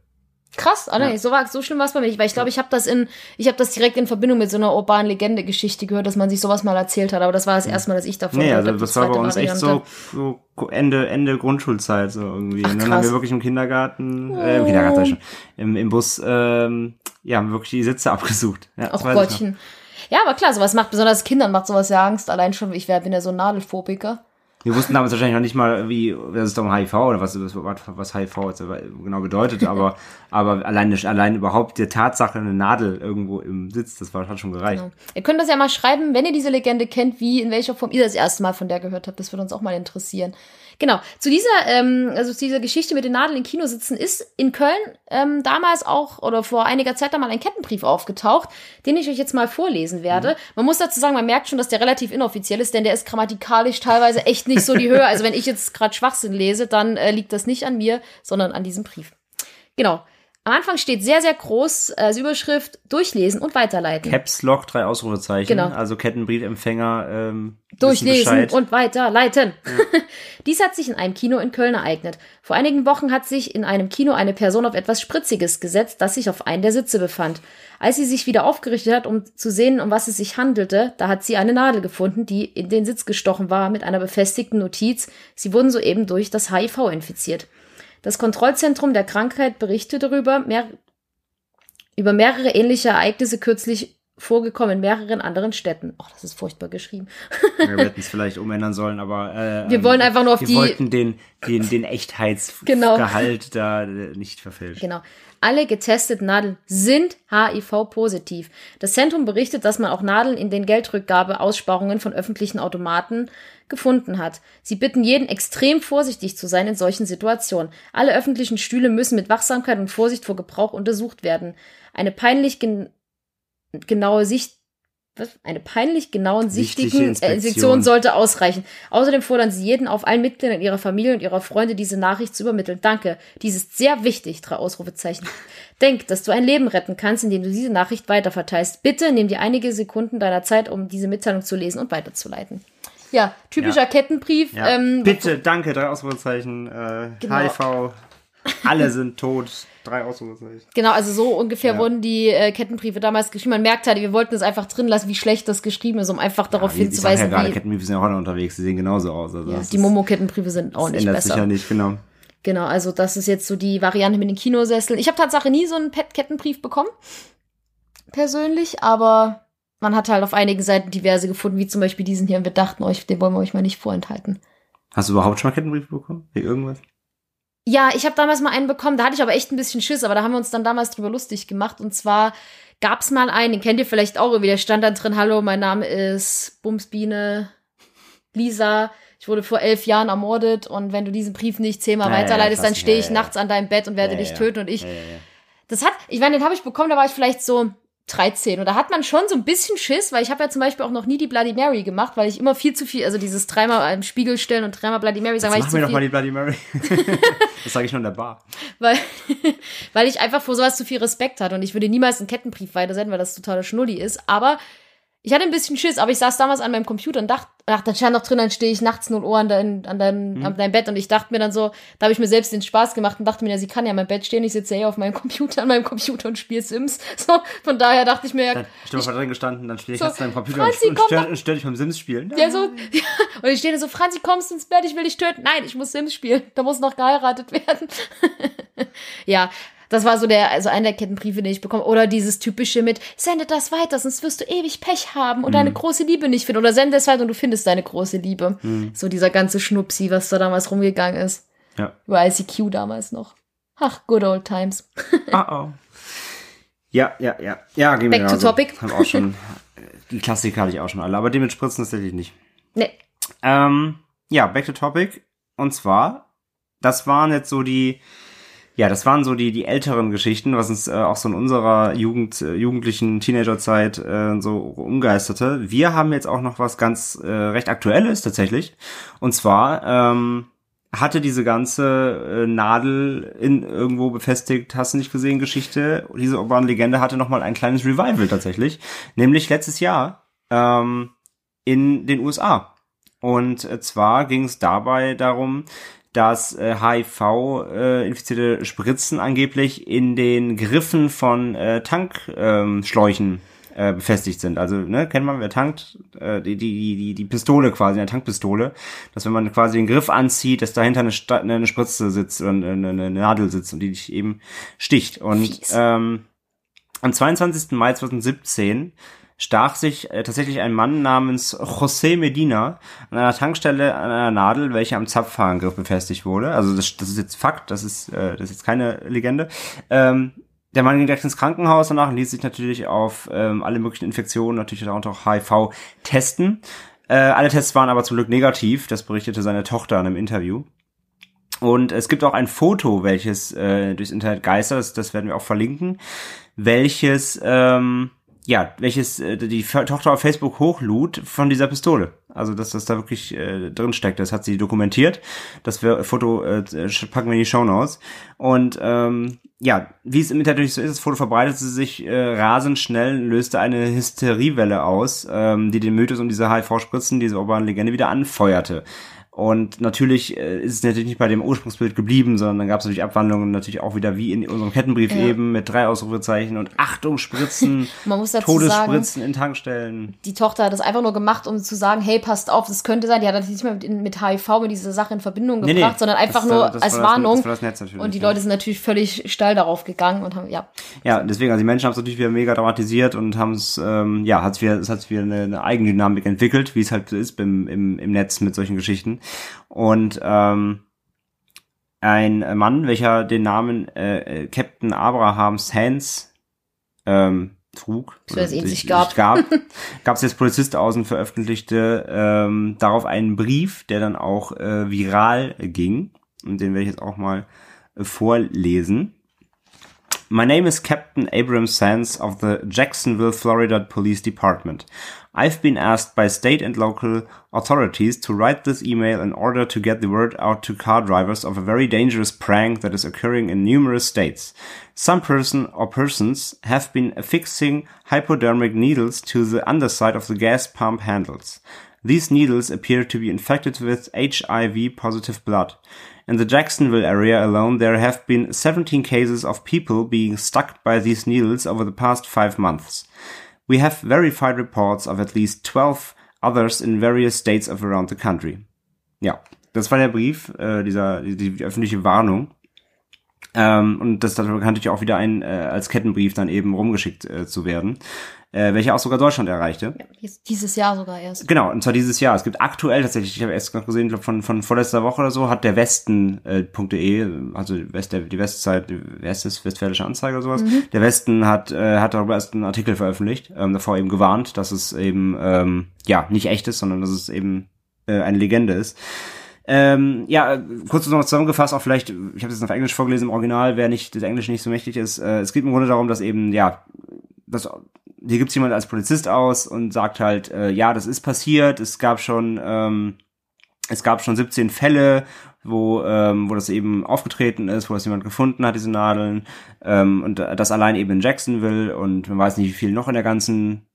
Krass, ah, nee, ja. so war so schlimm war es bei mir nicht, weil ich glaube, ich habe das in ich habe das direkt in Verbindung mit so einer urbanen Legende Geschichte gehört, dass man sich sowas mal erzählt hat, aber das war das erste Mal, dass ich davon Nee, also das war bei uns Variante. echt so, so Ende Ende Grundschulzeit so irgendwie. Ach, und dann haben wir wirklich im Kindergarten oh. äh, im Kindergarten schon, im, im Bus ähm, ja, haben wirklich die Sitze abgesucht. Ja, Ach Gottchen. Ja, aber klar, sowas macht besonders Kindern macht sowas ja Angst, allein schon ich wär, bin ja so ein Nadelphobiker. Wir wussten damals wahrscheinlich noch nicht mal, wie, das ist doch HIV oder was, was, was HIV genau bedeutet, aber, aber allein, allein überhaupt die Tatsache, eine Nadel irgendwo im Sitz, das war, hat schon gereicht. Genau. Ihr könnt das ja mal schreiben, wenn ihr diese Legende kennt, wie, in welcher Form ihr das erste Mal von der gehört habt. Das würde uns auch mal interessieren. Genau, zu dieser, ähm, also zu dieser Geschichte mit den Nadeln im Kino sitzen ist in Köln ähm, damals auch oder vor einiger Zeit da mal ein Kettenbrief aufgetaucht, den ich euch jetzt mal vorlesen werde. Mhm. Man muss dazu sagen, man merkt schon, dass der relativ inoffiziell ist, denn der ist grammatikalisch teilweise echt nicht so die Höhe. Also wenn ich jetzt gerade Schwachsinn lese, dann äh, liegt das nicht an mir, sondern an diesem Brief. Genau. Am Anfang steht sehr, sehr groß als Überschrift durchlesen und weiterleiten. Caps Lock, drei Ausrufezeichen. Genau. Also Kettenbriefempfänger. Ähm, Durchlesen und weiterleiten. Dies hat sich in einem Kino in Köln ereignet. Vor einigen Wochen hat sich in einem Kino eine Person auf etwas Spritziges gesetzt, das sich auf einen der Sitze befand. Als sie sich wieder aufgerichtet hat, um zu sehen, um was es sich handelte, da hat sie eine Nadel gefunden, die in den Sitz gestochen war, mit einer befestigten Notiz, sie wurden soeben durch das HIV infiziert. Das Kontrollzentrum der Krankheit berichtet darüber, mehr, über mehrere ähnliche Ereignisse kürzlich vorgekommen in mehreren anderen Städten. Oh, das ist furchtbar geschrieben. Ja, wir hätten es vielleicht umändern sollen, aber äh, Wir wollen einfach nur auf wir die- wollten den, den, den Genau. Echtheitsgehalt da äh, nicht verfälschen. Genau. Alle getesteten Nadeln sind HIV-positiv. Das Zentrum berichtet, dass man auch Nadeln in den Geldrückgabe-Aussparungen von öffentlichen Automaten gefunden hat. Sie bitten jeden, extrem vorsichtig zu sein in solchen Situationen. Alle öffentlichen Stühle müssen mit Wachsamkeit und Vorsicht vor Gebrauch untersucht werden. Eine peinlich gen genaue Sicht was? Eine peinlich genauen sichtigen Inspektion. Inspektion sollte ausreichen. Außerdem fordern sie jeden auf, allen Mitgliedern ihrer Familie und ihrer Freunde diese Nachricht zu übermitteln. Danke. Dies ist sehr wichtig. Drei Ausrufezeichen. Denk, dass du ein Leben retten kannst, indem du diese Nachricht weiterverteilst. Bitte nimm dir einige Sekunden deiner Zeit, um diese Mitteilung zu lesen und weiterzuleiten. Ja, typischer Ja. Kettenbrief. Ja. Ähm, Bitte, danke, drei Ausrufezeichen. Äh, Genau. HIV, alle sind tot. Drei Ausrufezeichen. Genau, also so ungefähr Ja. wurden die äh, Kettenbriefe damals geschrieben. Man merkt halt, wir wollten es einfach drin lassen, wie schlecht das geschrieben ist, um einfach darauf ja hinzuweisen, gerade, wie Kettenbriefe sind ja auch noch unterwegs, die sehen genauso aus. Also ja, die Momo-Kettenbriefe sind auch nicht ändert sich besser. ja nicht, genau. Genau, also das ist jetzt so die Variante mit den Kinosesseln. Ich habe Tatsache nie so einen Pet Kettenbrief bekommen, persönlich, aber man hat halt auf einigen Seiten diverse gefunden, wie zum Beispiel diesen hier. Und wir dachten euch, den wollen wir euch mal nicht vorenthalten. Hast du überhaupt schon mal Kettenbriefe bekommen? Wegen irgendwas? Ja, ich habe damals mal einen bekommen, da hatte ich aber echt ein bisschen Schiss, aber da haben wir uns dann damals drüber lustig gemacht. Und zwar gab's mal einen, den kennt ihr vielleicht auch irgendwie, der stand dann drin, hallo, mein Name ist Bumsbiene Lisa. Ich wurde vor elf Jahren ermordet und wenn du diesen Brief nicht zehnmal Ja, ja, weiterleitest, dann klassiker, stehe ich ja, ja. nachts an deinem Bett und werde Ja, dich ja. töten und ich Ja, ja, ja. Das hat, ich meine, den habe ich bekommen, da war ich vielleicht so 13 und da hat man schon so ein bisschen Schiss, weil ich habe ja zum Beispiel auch noch nie die Bloody Mary gemacht, weil ich immer viel zu viel, also dieses dreimal im Spiegel stellen und dreimal Bloody Mary sagen, weil Jetzt ich machen zu wir doch mal die Bloody Mary. das sage ich nur in der Bar. weil, weil ich einfach vor sowas zu viel Respekt hatte und ich würde niemals einen Kettenbrief weitersenden, weil das totaler Schnulli ist, aber ich hatte ein bisschen Schiss, aber ich saß damals an meinem Computer und dachte, ach, da stand noch drin, dann stehe ich nachts 0 Uhr an, dein, an, deinem, an deinem Bett und ich dachte mir dann so, da habe ich mir selbst den Spaß gemacht und dachte mir, ja, sie kann ja an meinem Bett stehen, ich sitze ja eh auf meinem Computer, an meinem Computer und spiele Sims. So, von daher dachte ich mir, ja, Dann stimmt mal drin gestanden, dann stehe ich So, jetzt an deinem Computer Franzi, und stör, stör dich beim Sims spielen. Ja, so, ja. Und ich stehe da so, Franzi, kommst ins Bett, ich will dich töten. Nein, ich muss Sims spielen. Da muss noch geheiratet werden. ja, das war so der, also einer der Kettenbriefe, den ich bekomme. Oder dieses typische mit, sende das weiter, sonst wirst du ewig Pech haben und Mhm. deine große Liebe nicht finden. Oder sende es weiter und du findest deine große Liebe. Mhm. So dieser ganze Schnupsi, was da damals rumgegangen ist. Ja. Über ICQ damals noch. Ach, good old times. Oh oh. Ja, ja, ja. Ja, gehen wir Back to genauso. topic. Haben auch schon, die Klassiker hatte ich auch schon alle, aber die mit Spritzen tatsächlich nicht. Nee. Ähm, ja, back to topic. Und zwar, das waren jetzt so die, ja, das waren so die, die älteren Geschichten, was uns äh, auch so in unserer Jugend, äh, jugendlichen Teenagerzeit äh, so umgeisterte. Wir haben jetzt auch noch was ganz äh, recht Aktuelles tatsächlich. Und zwar, ähm, hatte diese ganze äh, Nadel in irgendwo befestigt, hast du nicht gesehen, Geschichte, diese urbane Legende hatte nochmal ein kleines Revival tatsächlich, nämlich letztes Jahr ähm, in den USA. Und äh, zwar ging es dabei darum, dass äh, HIV-infizierte Spritzen angeblich in den Griffen von äh, Tankschläuchen ähm, äh, befestigt sind. Also, ne, kennt man, wer tankt, äh, die, die, die, die Pistole quasi, eine Tankpistole, dass wenn man quasi den Griff anzieht, dass dahinter eine, Sta eine Spritze sitzt oder eine, eine, eine Nadel sitzt und die dich eben sticht. Und Fies. ähm, am 22. Mai 2017 stach sich äh, tatsächlich ein Mann namens José Medina an einer Tankstelle an einer Nadel, welche am Zapfhaarengriff befestigt wurde. Also das, das ist jetzt Fakt, das ist, äh, das ist jetzt keine Legende. Ähm, der Mann ging direkt ins Krankenhaus danach und ließ sich natürlich auf ähm, alle möglichen Infektionen, natürlich darunter auch HIV, testen. Äh, alle Tests waren aber zum Glück negativ, das berichtete seine Tochter in einem Interview. Und es gibt auch ein Foto, welches äh, durchs Internet geistert, das, das werden wir auch verlinken, welches ähm, ja, welches äh, die Tochter auf Facebook hochlud von dieser Pistole. Also, dass das da wirklich äh, drin steckt. Das hat sie dokumentiert. Das wir, Foto äh, packen wir in die Show Notes. Und ähm, ja, wie es im Internet so ist, das Foto verbreitete sich äh, rasend schnell, löste eine Hysteriewelle aus, ähm, die den Mythos um diese HIV-Spritzen, diese urbane Legende wieder anfeuerte. Und natürlich äh, ist es natürlich nicht bei dem Ursprungsbild geblieben, sondern dann gab es natürlich Abwandlungen, natürlich auch wieder wie in unserem Kettenbrief ja. eben mit drei Ausrufezeichen und Achtung, Spritzen, Man muss dazu Todesspritzen sagen, in Tankstellen. Die Tochter hat das einfach nur gemacht, um zu sagen, hey, passt auf, das könnte sein. Die hat das nicht mehr mit, mit HIV, mit dieser Sache in Verbindung gebracht, nee, nee, sondern einfach das, nur das als Warnung. Das, und die Leute sind natürlich völlig steil darauf gegangen und haben, ja. Ja, deswegen, also die Menschen haben es natürlich wieder mega dramatisiert und haben es, ähm, ja, hat es wieder, es hat wieder eine, eine Eigendynamik entwickelt, wie es halt so ist im, im, im Netz mit solchen Geschichten. Und ähm, ein Mann, welcher den Namen äh, äh Captain Abraham Sands ähm, trug, es ihn sich gab, gab gab es jetzt Polizist außen veröffentlichte ähm, darauf einen Brief, der dann auch äh, viral ging. Und den werde ich jetzt auch mal äh, vorlesen. My name is Captain Abram Sands of the Jacksonville, Florida Police Department. I've been asked by state and local authorities to write this email in order to get the word out to car drivers of a very dangerous prank that is occurring in numerous states. Some person or persons have been affixing hypodermic needles to the underside of the gas pump handles. These needles appear to be infected with HIV positive blood. In the Jacksonville area alone, there have been 17 cases of people being stuck by these needles over the past five months. We have verified reports of at least 12 others in various states of around the country. Ja, das war der Brief, äh, dieser, die, die öffentliche Warnung. Ähm, und das dann kann natürlich auch wieder ein, äh, als Kettenbrief dann eben rumgeschickt äh, zu werden äh, welcher auch sogar Deutschland erreichte. Ja, dieses Jahr sogar erst. Genau, und zwar dieses Jahr. Es gibt aktuell tatsächlich, ich habe erst gerade gesehen, glaub, von, von vorletzter Woche oder so, hat der Westen.de, äh, also West, der, die Westzeit, wer ist das, Westfälische Anzeige oder sowas, mhm. der Westen hat, äh, hat darüber erst einen Artikel veröffentlicht, ähm, davor eben gewarnt, dass es eben, ähm, ja, nicht echt ist, sondern dass es eben äh, eine Legende ist. Ähm, ja, kurz noch zusammengefasst, auch vielleicht, ich habe es jetzt auf Englisch vorgelesen im Original, wer nicht das Englisch nicht so mächtig ist. Äh, es geht im Grunde darum, dass eben, ja, das hier gibt's jemand als Polizist aus und sagt halt, äh, ja, das ist passiert, es gab schon, ähm, es gab schon 17 Fälle, wo, ähm, wo das eben aufgetreten ist, wo das jemand gefunden hat, diese Nadeln, ähm, und das allein eben in Jacksonville und man weiß nicht, wie viel noch in der ganzen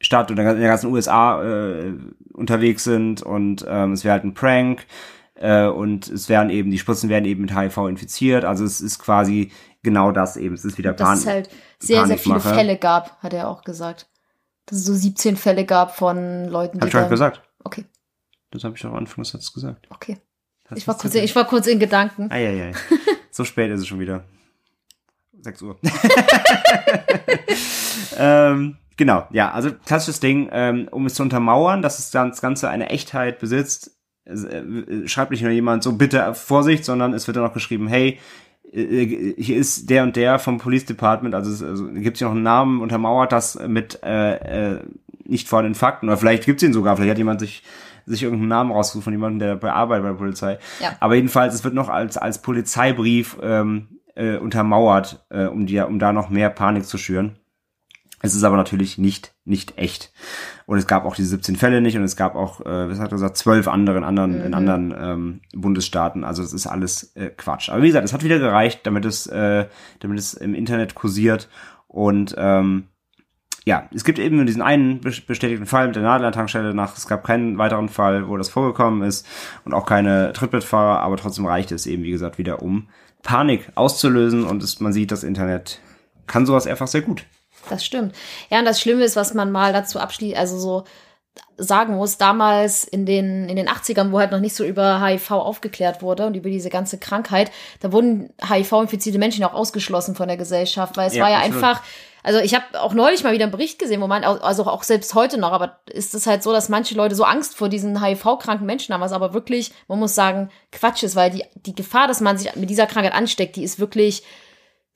Stadt oder in der ganzen USA äh, unterwegs sind und ähm, es wäre halt ein Prank äh, und es werden eben, die Spritzen werden eben mit HIV infiziert, also es ist quasi genau das eben, es ist wieder Panik. Das ist halt sehr, sehr viele Fälle gab, hat er auch gesagt. Dass es so 17 Fälle gab von Leuten, die. Hab ich schon gesagt. Okay. Das habe ich auch am Anfang des Satzes gesagt. Okay. ich war, kurz, ich war kurz in Gedanken. Eieiei. so spät ist es schon wieder. 6 Uhr. ähm, genau, ja, also klassisches Ding, ähm, um es zu untermauern, dass es das Ganze eine Echtheit besitzt, äh, schreibt nicht nur jemand so bitte Vorsicht, sondern es wird dann auch geschrieben, hey, äh, hier ist der und der vom Police Department, also, es, also gibt es noch einen Namen, untermauert das mit äh, äh, nicht vor den Fakten. Oder vielleicht gibt es ihn sogar, vielleicht hat jemand sich sich irgendeinen Namen rausgesucht von jemandem, der bei Arbeit bei der Polizei. Ja. Aber jedenfalls, es wird noch als, als Polizeibrief ähm, äh, untermauert, äh, um, die, um da noch mehr Panik zu schüren. Es ist aber natürlich nicht, nicht echt. Und es gab auch diese 17 Fälle nicht und es gab auch, äh, was hat er gesagt, zwölf andere in anderen, mhm. in anderen ähm, Bundesstaaten. Also es ist alles äh, Quatsch. Aber wie gesagt, es hat wieder gereicht, damit es, äh, damit es im Internet kursiert. Und ähm, ja, es gibt eben nur diesen einen bestätigten Fall mit der Nadel nach. Es gab keinen weiteren Fall, wo das vorgekommen ist und auch keine Trittbrettfahrer, aber trotzdem reicht es eben, wie gesagt, wieder, um Panik auszulösen und es, man sieht, das Internet kann sowas einfach sehr gut. Das stimmt. Ja, und das Schlimme ist, was man mal dazu abschließt, also so sagen muss, damals in den, in den 80ern, wo halt noch nicht so über HIV aufgeklärt wurde und über diese ganze Krankheit, da wurden HIV-infizierte Menschen auch ausgeschlossen von der Gesellschaft, weil es ja, war ja absolut. einfach, also ich habe auch neulich mal wieder einen Bericht gesehen, wo man, also auch selbst heute noch, aber ist es halt so, dass manche Leute so Angst vor diesen HIV-kranken Menschen haben, was aber wirklich, man muss sagen, Quatsch ist, weil die, die Gefahr, dass man sich mit dieser Krankheit ansteckt, die ist wirklich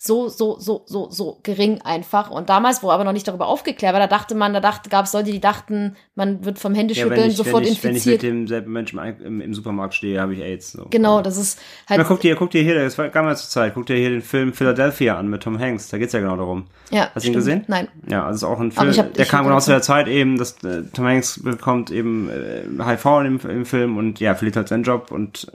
so, so, so, so, so gering einfach. Und damals, wo aber noch nicht darüber aufgeklärt war, da dachte man, da dachte, gab es Leute, die dachten, man wird vom Händeschütteln ja, ich, sofort wenn ich, infiziert. Wenn ich mit demselben Menschen im, im, Supermarkt stehe, habe ich AIDS. So. Genau, das ist halt. Na, guck dir, guck dir hier, das war gar mal zur Zeit, guck dir hier den Film Philadelphia an mit Tom Hanks. Da geht's ja genau darum. Ja. Hast du ihn gesehen? Nein. Ja, also ist auch ein Film, hab, der kam genau zu der Zeit eben, dass äh, Tom Hanks bekommt eben äh, HIV im, im Film und ja, verliert halt seinen Job und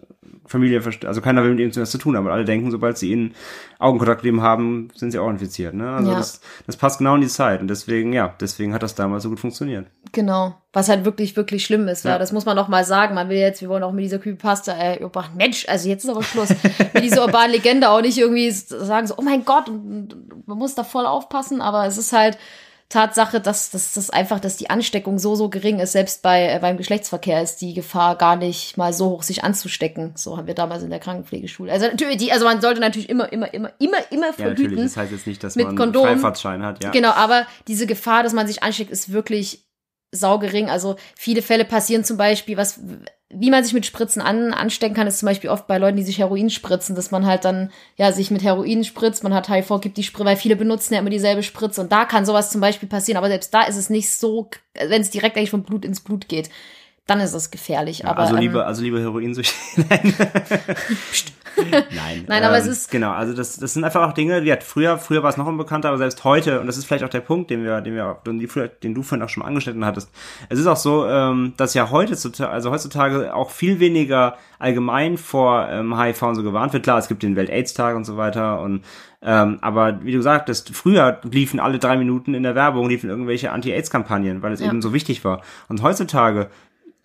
Familie, also keiner will mit ihm was zu tun haben, alle denken, sobald sie ihnen Augenkontakt mit ihm haben, sind sie auch infiziert. Ne? Also ja. das, das passt genau in die Zeit und deswegen, ja, deswegen hat das damals so gut funktioniert. Genau, was halt wirklich, wirklich schlimm ist. Ja. ja. Das muss man noch mal sagen. Man will jetzt, wir wollen auch mit dieser Creepypasta, äh, Mensch, also jetzt ist aber Schluss. mit dieser urbanen Legende auch nicht irgendwie sagen so, oh mein Gott, man muss da voll aufpassen, aber es ist halt Tatsache, dass, dass das einfach, dass die Ansteckung so, so gering ist, selbst bei, äh, beim Geschlechtsverkehr ist die Gefahr gar nicht mal so hoch, sich anzustecken. So haben wir damals in der Krankenpflegeschule. Also natürlich, die, also man sollte natürlich immer, immer, immer, immer, immer verhüten. Ja, natürlich. Das heißt jetzt nicht, dass man einen Freifahrtschein hat, ja. Genau, aber diese Gefahr, dass man sich ansteckt, ist wirklich saugering. Also viele Fälle passieren zum Beispiel, was, wie man sich mit Spritzen an, anstecken kann, ist zum Beispiel oft bei Leuten, die sich Heroin spritzen, dass man halt dann, ja, sich mit Heroin spritzt, man hat HIV, gibt die Spritze, weil viele benutzen ja immer dieselbe Spritze und da kann sowas zum Beispiel passieren, aber selbst da ist es nicht so, wenn es direkt eigentlich vom Blut ins Blut geht, dann ist es gefährlich. Ja, aber, also lieber, ähm, also lieber Heroinsüchtige. Nein. Nein, aber es ähm, ist. Genau, also das, das sind einfach auch Dinge, die hat früher, früher war es noch unbekannter, aber selbst heute, und das ist vielleicht auch der Punkt, den wir, den wir, den, den du vorhin auch schon angeschnitten hattest. Es ist auch so, ähm, dass ja heute, also heutzutage auch viel weniger allgemein vor ähm, HIV und so gewarnt wird. Klar, es gibt den Welt-AIDS-Tag und so weiter und ähm, aber wie du sagtest, früher liefen alle drei Minuten in der Werbung, liefen irgendwelche Anti-AIDS-Kampagnen, weil es ja. eben so wichtig war. Und heutzutage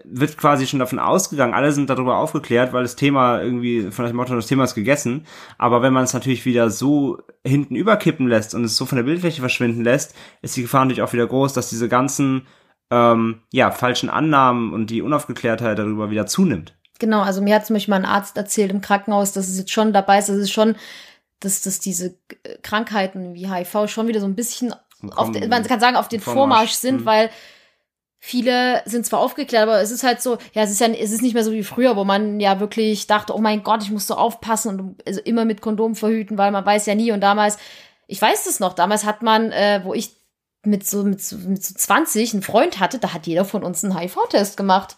wird quasi schon davon ausgegangen, alle sind darüber aufgeklärt, weil das Thema irgendwie von dem Motto, das Thema ist gegessen. Aber wenn man es natürlich wieder so hinten überkippen lässt und es so von der Bildfläche verschwinden lässt, ist die Gefahr natürlich auch wieder groß, dass diese ganzen ähm, ja, falschen Annahmen und die Unaufgeklärtheit darüber wieder zunimmt. Genau, also mir hat zum Beispiel mal ein Arzt erzählt im Krankenhaus, dass es jetzt schon dabei ist, dass es schon, dass, dass diese Krankheiten wie HIV schon wieder so ein bisschen auf, man kann sagen, auf den Vormarsch, Vormarsch sind, mhm. weil viele sind zwar aufgeklärt, aber es ist halt so, ja, es ist ja, es ist nicht mehr so wie früher, wo man ja wirklich dachte, oh mein Gott, ich muss so aufpassen und also immer mit Kondom verhüten, weil man weiß ja nie. Und damals, ich weiß es noch, damals hat man, äh, wo ich mit so, mit so, mit so 20 einen Freund hatte, da hat jeder von uns einen HIV-Test gemacht,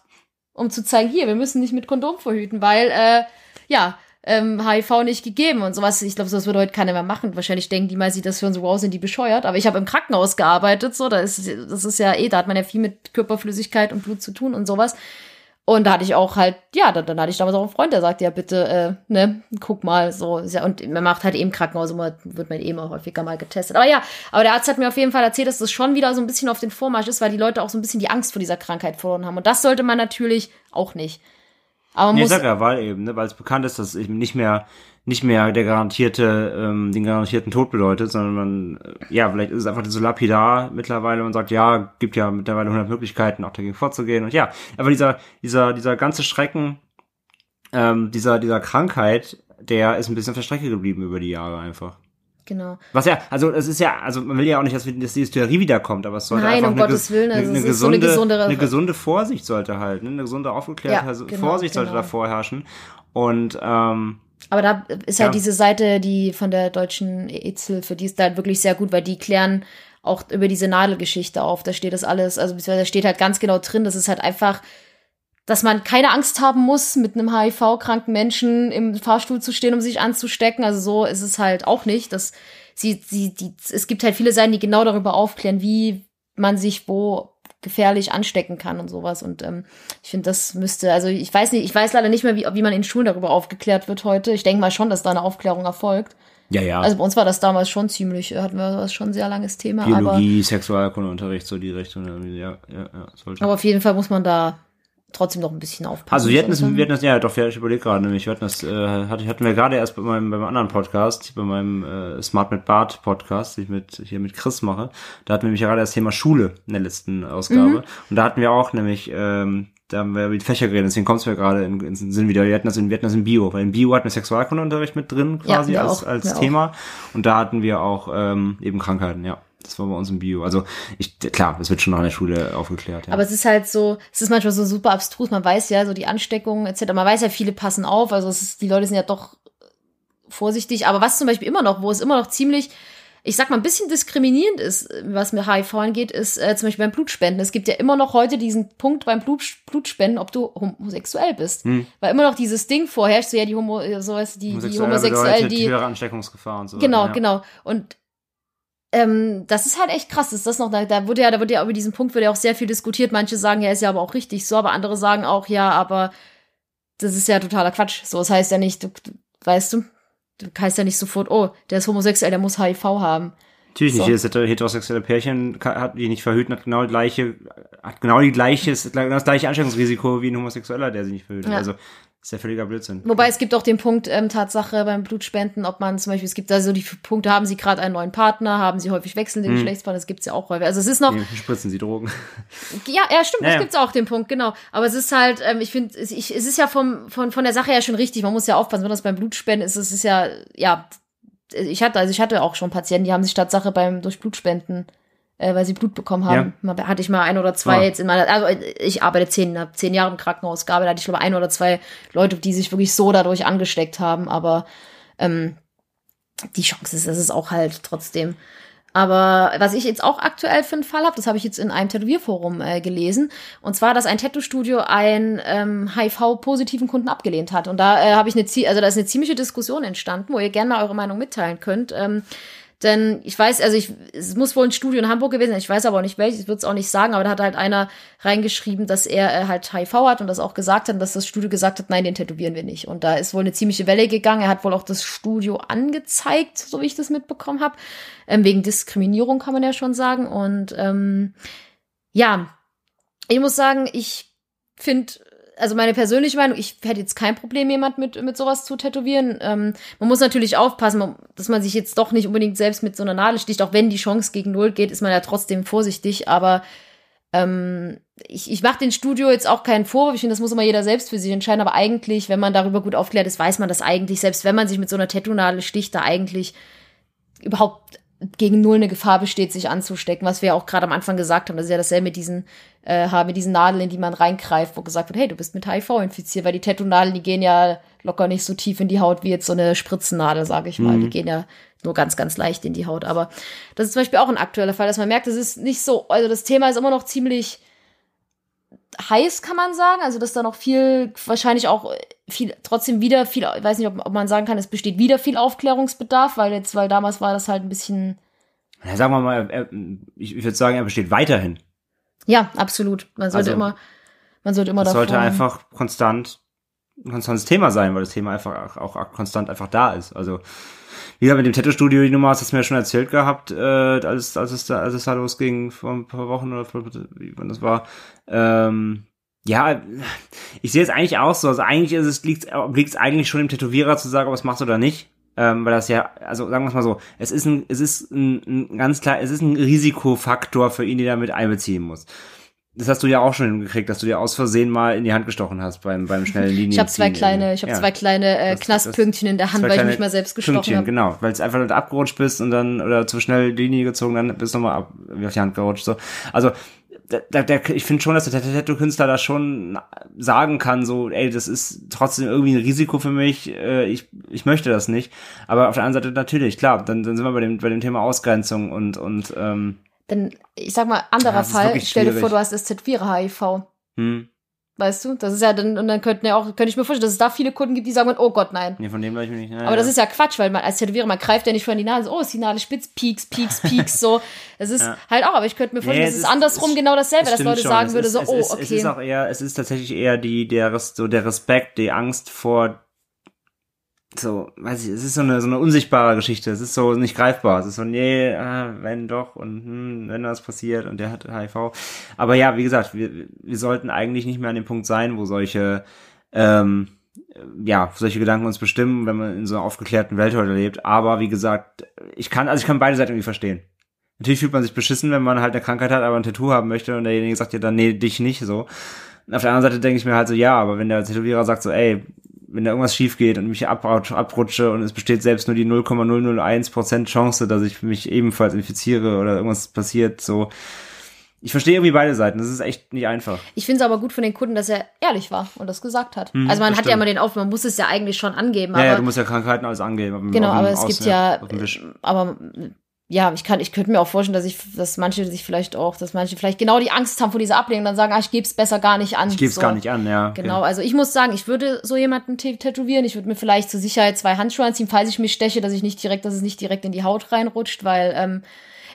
um zu zeigen, hier, wir müssen nicht mit Kondom verhüten, weil, äh, ja, ähm, HIV nicht gegeben und sowas. Ich glaube, das würde heute keiner mehr machen. Wahrscheinlich denken die mal, sieht das für uns wow, sind die bescheuert. Aber ich habe im Krankenhaus gearbeitet, so, da ist, das ist ja eh, da hat man ja viel mit Körperflüssigkeit und Blut zu tun und sowas. Und da hatte ich auch halt, ja, dann, dann hatte ich damals auch einen Freund, der sagte, ja, bitte, äh, ne, guck mal, so, und man macht halt eben Krankenhaus, immer, wird man eben auch häufiger mal getestet. Aber ja, aber der Arzt hat mir auf jeden Fall erzählt, dass das schon wieder so ein bisschen auf den Vormarsch ist, weil die Leute auch so ein bisschen die Angst vor dieser Krankheit verloren haben. Und das sollte man natürlich auch nicht. Aber nee, muss sag ja, weil eben, ne, weil es bekannt ist, dass eben nicht mehr nicht mehr der garantierte ähm, den garantierten Tod bedeutet, sondern man ja vielleicht ist es einfach so lapidar mittlerweile und sagt ja gibt ja mittlerweile 100 Möglichkeiten auch dagegen vorzugehen und ja aber dieser dieser dieser ganze Schrecken ähm, dieser dieser Krankheit der ist ein bisschen auf der Strecke geblieben über die Jahre einfach. Genau. Was ja, also es ist ja, also man will ja auch nicht, dass, dass die Hysterie wiederkommt, aber es sollte Nein, einfach um eine, Gottes Willen, also eine, eine, gesunde, so eine, eine, gesunde Vorsicht sollte halt, ne? eine gesunde aufgeklärte ja, genau, Vorsicht sollte genau. da vorherrschen. Und ähm, aber da ist halt ja. diese Seite, die von der deutschen AIDS-Hilfe, die ist da halt wirklich sehr gut, weil die klären auch über diese Nadelgeschichte auf. Da steht das alles, also beziehungsweise da steht halt ganz genau drin, das ist halt einfach dass man keine Angst haben muss, mit einem HIV-kranken Menschen im Fahrstuhl zu stehen, um sich anzustecken. Also so ist es halt auch nicht. Dass sie, sie, die, es gibt halt viele Seiten, die genau darüber aufklären, wie man sich wo gefährlich anstecken kann und sowas. Und ähm, ich finde, das müsste, also ich weiß nicht, ich weiß leider nicht mehr, wie, wie man in Schulen darüber aufgeklärt wird heute. Ich denke mal schon, dass da eine Aufklärung erfolgt. Ja, ja. Also bei uns war das damals schon ziemlich, hatten wir das schon ein sehr langes Thema. Biologie, Sexualkundeunterricht, so die Richtung. Ja, ja, ja, sollte. Aber auf jeden Fall muss man da trotzdem noch ein bisschen aufpassen. Also wir hatten das, wir hatten das, ja doch, ich überlege gerade nämlich, wir hatten das, äh, hatten wir gerade erst bei meinem, beim anderen Podcast, bei meinem äh, Smart mit Bart Podcast, den ich mit, hier mit Chris mache, da hatten wir nämlich gerade das Thema Schule in der letzten Ausgabe. Mhm. Und da hatten wir auch nämlich, ähm, da haben wir über die Fächer geredet, deswegen kommt es mir gerade in, in den Sinn wieder. Wir hatten das in, wir hatten das in Bio, weil in Bio hatten wir Sexualkundeunterricht mit drin, quasi ja, als, auch, als Thema. Auch. Und da hatten wir auch ähm, eben Krankheiten, ja. Das war bei uns im Bio. Also ich, klar, das wird schon noch in der Schule aufgeklärt. Ja. Aber es ist halt so, es ist manchmal so super abstrus. Man weiß ja, so die Ansteckungen etc. Man weiß ja, viele passen auf. Also ist, die Leute sind ja doch vorsichtig. Aber was zum Beispiel immer noch, wo es immer noch ziemlich ich sag mal, ein bisschen diskriminierend ist, was mit HIV angeht, ist äh, zum Beispiel beim Blutspenden. Es gibt ja immer noch heute diesen Punkt beim Blut, Blutspenden, ob du homosexuell bist. Hm. Weil immer noch dieses Ding vorherrscht, so ja, die Homo, so was, die, die Homosexuellen, die. höhere Ansteckungsgefahr und so. Genau, ja. genau. Und ähm, das ist halt echt krass. Ist das noch, da, da wurde ja, da wurde ja über diesen Punkt wird ja auch sehr viel diskutiert. Manche sagen, ja, ist ja aber auch richtig so, aber andere sagen auch, ja, aber das ist ja totaler Quatsch. So, das heißt ja nicht, du, du weißt du, du heißt ja nicht sofort, oh, der ist homosexuell, der muss HIV haben. Natürlich so. nicht. Jedes heterosexuelle Pärchen hat die nicht verhüten, hat genau die gleiche, hat genau die gleiche, das gleiche Ansteckungsrisiko wie ein Homosexueller, der sie nicht verhütet. Ja. Also ist ja völliger Blödsinn. Wobei es gibt auch den Punkt, ähm, Tatsache beim Blutspenden, ob man zum Beispiel, es gibt also die Punkte, haben sie gerade einen neuen Partner, haben sie häufig wechselnde hm. Geschlechtspartner, das gibt's ja auch häufig. Also es ist noch. Nee, spritzen sie Drogen. Ja, ja, stimmt, naja. das gibt's auch, den Punkt, genau. Aber es ist halt, ähm, ich finde, es, es ist ja vom, von, von der Sache her schon richtig, man muss ja aufpassen, wenn das beim Blutspenden ist, es ist ja, ja, ich hatte, also ich hatte auch schon Patienten, die haben sich Tatsache beim, durch Blutspenden äh, weil sie Blut bekommen haben. Ja. Hatte ich mal ein oder zwei oh. jetzt in meiner, also ich arbeite zehn, habe zehn Jahre im Krankenhaus gearbeitet, hatte ich glaube ein oder zwei Leute, die sich wirklich so dadurch angesteckt haben, aber ähm, die Chance ist, das ist auch halt trotzdem. Aber was ich jetzt auch aktuell für einen Fall habe, das habe ich jetzt in einem Tätowierforum äh, gelesen. Und zwar, dass ein Tattoo-Studio einen ähm, HIV-positiven Kunden abgelehnt hat. Und da äh, habe ich eine, also da ist eine ziemliche Diskussion entstanden, wo ihr gerne mal eure Meinung mitteilen könnt. Ähm, denn ich weiß, also ich, es muss wohl ein Studio in Hamburg gewesen sein, ich weiß aber auch nicht welches, ich würde es auch nicht sagen, aber da hat halt einer reingeschrieben, dass er äh, halt HIV hat und das auch gesagt hat, dass das Studio gesagt hat, nein, den tätowieren wir nicht. Und da ist wohl eine ziemliche Welle gegangen. Er hat wohl auch das Studio angezeigt, so wie ich das mitbekommen habe. Ähm, wegen Diskriminierung kann man ja schon sagen. Und ähm, ja, ich muss sagen, ich finde also meine persönliche Meinung, ich hätte jetzt kein Problem, jemand mit, mit sowas zu tätowieren. Ähm, man muss natürlich aufpassen, dass man sich jetzt doch nicht unbedingt selbst mit so einer Nadel sticht. Auch wenn die Chance gegen Null geht, ist man ja trotzdem vorsichtig. Aber ähm, ich, ich mache den Studio jetzt auch keinen Vorwurf. Ich finde, das muss immer jeder selbst für sich entscheiden. Aber eigentlich, wenn man darüber gut aufklärt ist, weiß man das eigentlich, selbst wenn man sich mit so einer Tattoo-Nadel sticht, da eigentlich überhaupt gegen null eine Gefahr besteht, sich anzustecken, was wir ja auch gerade am Anfang gesagt haben. Das ist ja dasselbe mit diesen, äh, mit diesen Nadeln, in die man reingreift, wo gesagt wird, hey, du bist mit HIV infiziert, weil die Tattoo-Nadeln, die gehen ja locker nicht so tief in die Haut wie jetzt so eine Spritzennadel, sage ich mal. Mhm. Die gehen ja nur ganz, ganz leicht in die Haut. Aber das ist zum Beispiel auch ein aktueller Fall, dass man merkt, es ist nicht so, also das Thema ist immer noch ziemlich heiß, kann man sagen. Also, dass da noch viel, wahrscheinlich auch viel, trotzdem wieder viel, ich weiß nicht, ob, ob man sagen kann, es besteht wieder viel Aufklärungsbedarf, weil jetzt, weil damals war das halt ein bisschen. Ja, sagen wir mal, ich, ich würde sagen, er besteht weiterhin. Ja, absolut. Man sollte also, immer, man sollte immer das davor. sollte einfach konstant ein konstantes Thema sein, weil das Thema einfach auch, auch konstant einfach da ist. Also wie gesagt, mit dem Tattoo-Studio, die Nummer hast du mir ja schon erzählt gehabt, äh, als, als, es da, als es da losging, vor ein paar Wochen oder vor, wie wann das war. Ähm, ja, ich sehe es eigentlich auch so. Also eigentlich ist es, liegt es eigentlich schon dem Tätowierer zu sagen, ob es macht oder nicht. Ähm, weil das ja, also sagen wir es mal so, es ist ein, es ist ein, ein ganz klar, es ist ein Risikofaktor für ihn, den er mit einbeziehen muss. Das hast du ja auch schon hingekriegt, dass du dir aus Versehen mal in die Hand gestochen hast beim, beim schnellen Linien. Ich habe zwei kleine, ich habe ja. zwei kleine äh, Knastpünktchen in der Hand, weil ich mich mal selbst gestochen habe. Genau, weil es einfach nicht abgerutscht bist und dann oder zu schnell Linie gezogen, dann bist du nochmal ab, auf die Hand gerutscht. So. Also der, der, ich finde schon, dass der Tattoo-Künstler da schon sagen kann, so, ey, das ist trotzdem irgendwie ein Risiko für mich, äh, ich, ich möchte das nicht. Aber auf der anderen Seite natürlich, klar, dann, dann sind wir bei dem, bei dem Thema Ausgrenzung und, und ähm, denn ich sag mal, anderer ja, Fall, stell dir vor, du hast das Z4-HIV. Hm. Weißt du? Das ist ja dann, und dann könnten ja auch, könnte ich mir vorstellen, dass es da viele Kunden gibt, die sagen, oh Gott, nein. Nee, von dem ich mich nicht. Aber ja. das ist ja Quatsch, weil man als Tätowierer, man greift ja nicht vor in die Nase, oh, ist die Nadel spitz, pieks, pieks, pieks, so. Es ist ja. halt auch, aber ich könnte mir vorstellen, nee, es ist andersrum es, genau dasselbe, dass Leute schon. sagen würden, so, oh, okay. Es ist auch eher, es ist tatsächlich eher die, der, so der Respekt, die Angst vor so, weiß ich, es ist so eine, so eine unsichtbare Geschichte. Es ist so nicht greifbar. Es ist so, nee, ah, wenn doch und hm, wenn das passiert und der hat HIV. Aber ja, wie gesagt, wir, wir sollten eigentlich nicht mehr an dem Punkt sein, wo solche, ähm, ja, solche Gedanken uns bestimmen, wenn man in so einer aufgeklärten Welt heute lebt. Aber wie gesagt, ich kann, also ich kann beide Seiten irgendwie verstehen. Natürlich fühlt man sich beschissen, wenn man halt eine Krankheit hat, aber ein Tattoo haben möchte und derjenige sagt ja dann, nee, dich nicht so. auf der anderen Seite denke ich mir halt so, ja, aber wenn der Tätowierer sagt so, ey, wenn da irgendwas schief geht und mich abrutsche und es besteht selbst nur die 0,001% Chance, dass ich mich ebenfalls infiziere oder irgendwas passiert, so ich verstehe irgendwie beide Seiten. Das ist echt nicht einfach. Ich finde es aber gut von den Kunden, dass er ehrlich war und das gesagt hat. also man hat stimmt. ja immer den Auf, man muss es ja eigentlich schon angeben. Ja, aber ja, du musst ja Krankheiten alles angeben. Genau, aber es gibt ja, aber ja, ich kann, ich könnte mir auch vorstellen, dass ich, dass manche sich vielleicht auch, dass manche vielleicht genau die Angst haben vor dieser Ablehnung und dann sagen, ah, ich gebe es besser gar nicht an. Ich gebe es so. gar nicht an, ja. okay. Genau, also ich muss sagen, ich würde so jemanden tä- tätowieren. Ich würde mir vielleicht zur Sicherheit zwei Handschuhe anziehen, falls ich mich steche, dass ich nicht direkt, dass es nicht direkt in die Haut reinrutscht, weil ähm,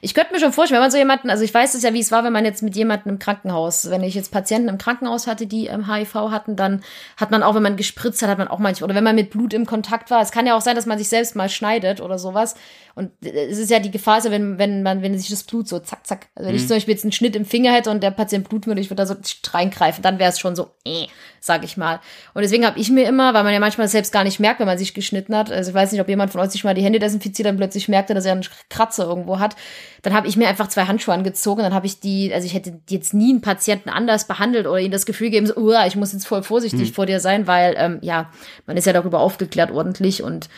ich könnte mir schon vorstellen, wenn man so jemanden, also ich weiß es ja, wie es war, wenn man jetzt mit jemandem im Krankenhaus, wenn ich jetzt Patienten im Krankenhaus hatte, die ähm, HIV hatten, dann hat man auch, wenn man gespritzt hat, hat man auch manchmal, oder wenn man mit Blut im Kontakt war, es kann ja auch sein, dass man sich selbst mal schneidet oder sowas. Und äh, es ist ja die Gefahr, ist ja, wenn, wenn man, wenn sich das Blut so zack, zack, also wenn ich zum Beispiel jetzt einen Schnitt im Finger hätte und der Patient bluten würde, ich würde da so reingreifen, dann wäre es schon so, äh, sag ich mal. Und deswegen habe ich mir immer, weil man ja manchmal selbst gar nicht merkt, wenn man sich geschnitten hat, also ich weiß nicht, ob jemand von euch sich mal die Hände desinfiziert, dann plötzlich merkte, dass er einen Kratzer irgendwo hat, dann habe ich mir einfach zwei Handschuhe angezogen, dann habe ich die, also ich hätte jetzt nie einen Patienten anders behandelt oder ihnen das Gefühl gegeben, so, ich muss jetzt voll vorsichtig vor dir sein, weil, ähm, ja, man ist ja darüber aufgeklärt ordentlich und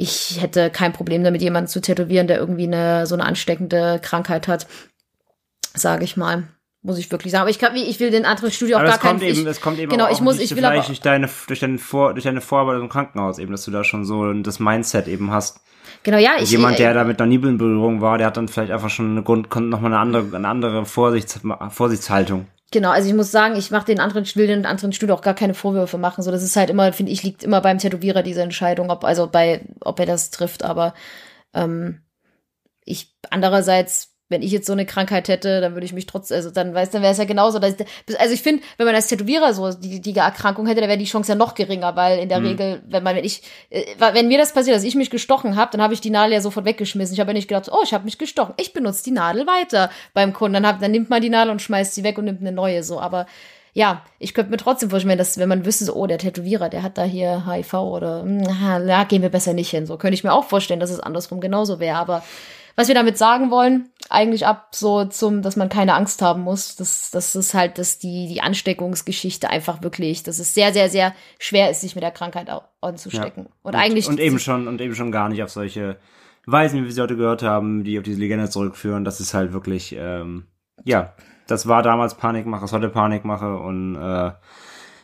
ich hätte kein Problem damit, jemanden zu tätowieren, der irgendwie eine so eine ansteckende Krankheit hat, sage ich mal. Muss ich wirklich sagen. Aber ich, kann, ich will den anderen Studio auch Aber gar es kommt keinen. eben, ich, es kommt eben genau, auch ich muss, nicht ich will vielleicht aber, durch deine, durch deine Vor, durch deine Vorarbeit im Krankenhaus eben, dass du da schon so das Mindset eben hast. genau, ja, ich, Jemand, der äh, da mit noch nie in Berührung war, der hat dann vielleicht einfach schon eine Grund, nochmal eine andere, eine andere Vorsichts, Vorsichtshaltung. Genau, also ich muss sagen, ich mache den anderen, will den anderen Studio auch gar keine Vorwürfe machen. So, das ist halt immer, finde ich, liegt immer beim Tätowierer diese Entscheidung, ob also bei, ob er das trifft. Aber ähm, ich andererseits, wenn ich jetzt so eine Krankheit hätte, dann würde ich mich trotzdem, also dann weiß, dann wäre es ja genauso. Dass, also ich finde, wenn man als Tätowierer so die, die Erkrankung hätte, dann wäre die Chance ja noch geringer, weil in der Regel, wenn man, wenn ich, äh, wenn mir das passiert, dass ich mich gestochen habe, dann habe ich die Nadel ja sofort weggeschmissen. Ich habe ja nicht gedacht, oh, ich habe mich gestochen. Ich benutze die Nadel weiter beim Kunden. Dann, hab, dann nimmt man die Nadel und schmeißt sie weg und nimmt eine neue. So, aber ja, ich könnte mir trotzdem vorstellen, dass wenn man wüsste, so, oh, der Tätowierer, der hat da hier HIV oder na, da gehen wir besser nicht hin. So könnte ich mir auch vorstellen, dass es andersrum genauso wäre. Aber was wir damit sagen wollen, eigentlich ab so zum, dass man keine Angst haben muss, dass das ist halt, dass die die Ansteckungsgeschichte einfach wirklich, dass es sehr sehr sehr schwer ist, sich mit der Krankheit anzustecken. Und, eigentlich und eben schon und eben schon gar nicht auf solche Weisen, wie wir sie heute gehört haben, die auf diese Legende zurückführen. Das ist halt wirklich, ähm, ja, das war damals Panikmache, ist heute Panikmache und äh,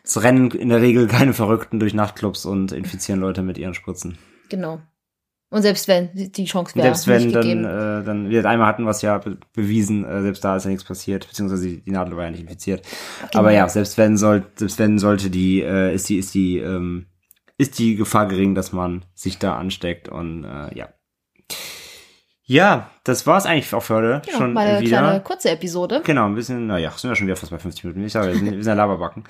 es rennen in der Regel keine Verrückten durch Nachtclubs und infizieren Leute mit ihren Spritzen. genau. Und selbst wenn die Chance wäre selbst wenn nicht dann, äh, dann, wir einmal hatten es ja be bewiesen, äh, selbst da ist ja nichts passiert, beziehungsweise die, die Nadel war ja nicht infiziert. Genau. Aber ja, selbst wenn soll, selbst wenn sollte die, äh, ist die, ist die, ähm, ist die Gefahr gering, dass man sich da ansteckt und äh, ja. Ja, das war's eigentlich auch für heute. genau, schon mal eine wieder. kleine kurze Episode. Genau, ein bisschen, naja, sind wir schon wieder fast bei 50 Minuten. Ich sage, wir sind, wir sind ja Laberbacken.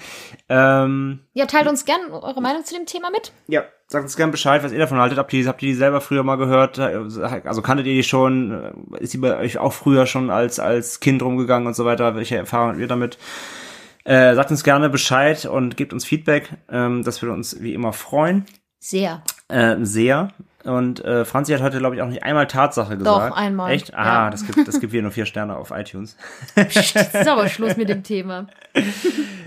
Ähm, Ja, teilt uns gern eure Meinung zu dem Thema mit. ja, sagt uns gerne Bescheid, was ihr davon haltet. Habt ihr, habt ihr die selber früher mal gehört? Also kanntet ihr die schon? Ist die bei euch auch früher schon als, als Kind rumgegangen und so weiter? Welche Erfahrungen habt ihr damit? Äh, sagt uns gerne Bescheid und gebt uns Feedback. Ähm, das würde uns wie immer freuen. Sehr. Äh, sehr. Und äh, Franzi hat heute, glaube ich, auch nicht einmal Tatsache gesagt. einmal, Echt? Ah, ja. das gibt, das gibt wieder nur vier Sterne auf iTunes. Psst, ist aber Schluss mit dem Thema.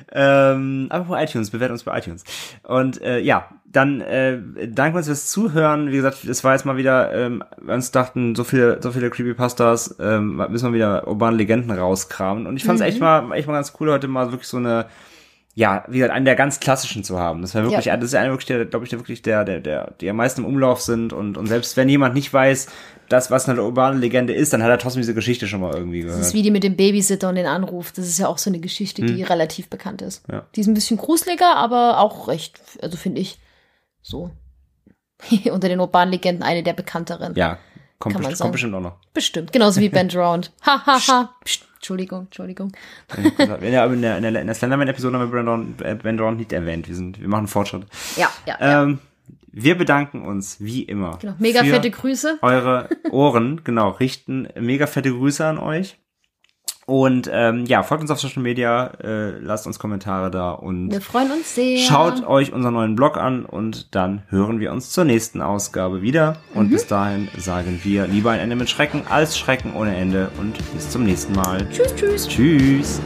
Ähm, aber bei iTunes, bewertet uns bei iTunes. Und äh, ja, dann äh, danke uns fürs Zuhören. Wie gesagt, es war jetzt mal wieder, ähm, wir uns dachten, so viele, so viele Creepypastas, ähm, müssen wir wieder urbane Legenden rauskramen. Und ich fand es echt mal, echt mal ganz cool, heute mal wirklich so eine, ja, wie gesagt, einen der ganz klassischen zu haben. Das war wirklich, Ja. das ist einer wirklich, der, glaube ich, der wirklich der, der, der, die am meisten im Umlauf sind. Und, und selbst wenn jemand nicht weiß, das, was eine urbane Legende ist, dann hat er trotzdem diese Geschichte schon mal irgendwie gehört. Das ist wie die mit dem Babysitter und den Anruf. Das ist ja auch so eine Geschichte, die relativ bekannt ist. Hm. Ja. Die ist ein bisschen gruseliger, aber auch recht, also finde ich, so unter den urbanen Legenden eine der bekannteren. ja, kommt, Kann best, kommt bestimmt auch noch. Bestimmt. Genauso wie Bend Round. Ha, ha, ha. Psst. Entschuldigung, Entschuldigung. Ja, in der, in der, in der Slenderman-Episode haben wir Brandon, äh, Brandon nicht erwähnt. Wir, sind, wir machen Fortschritt. Ja, ja, ja. Ähm, wir bedanken uns, wie immer. Genau. Mega fette Grüße. Eure Ohren, genau, richten mega fette Grüße an euch. Und ähm, ja, folgt uns auf Social Media, äh, lasst uns Kommentare da und Wir freuen uns sehr. schaut euch unseren neuen Blog an und dann hören wir uns zur nächsten Ausgabe wieder. Und bis dahin sagen wir lieber ein Ende mit Schrecken als Schrecken ohne Ende und bis zum nächsten Mal. Tschüss, tschüss. Tschüss.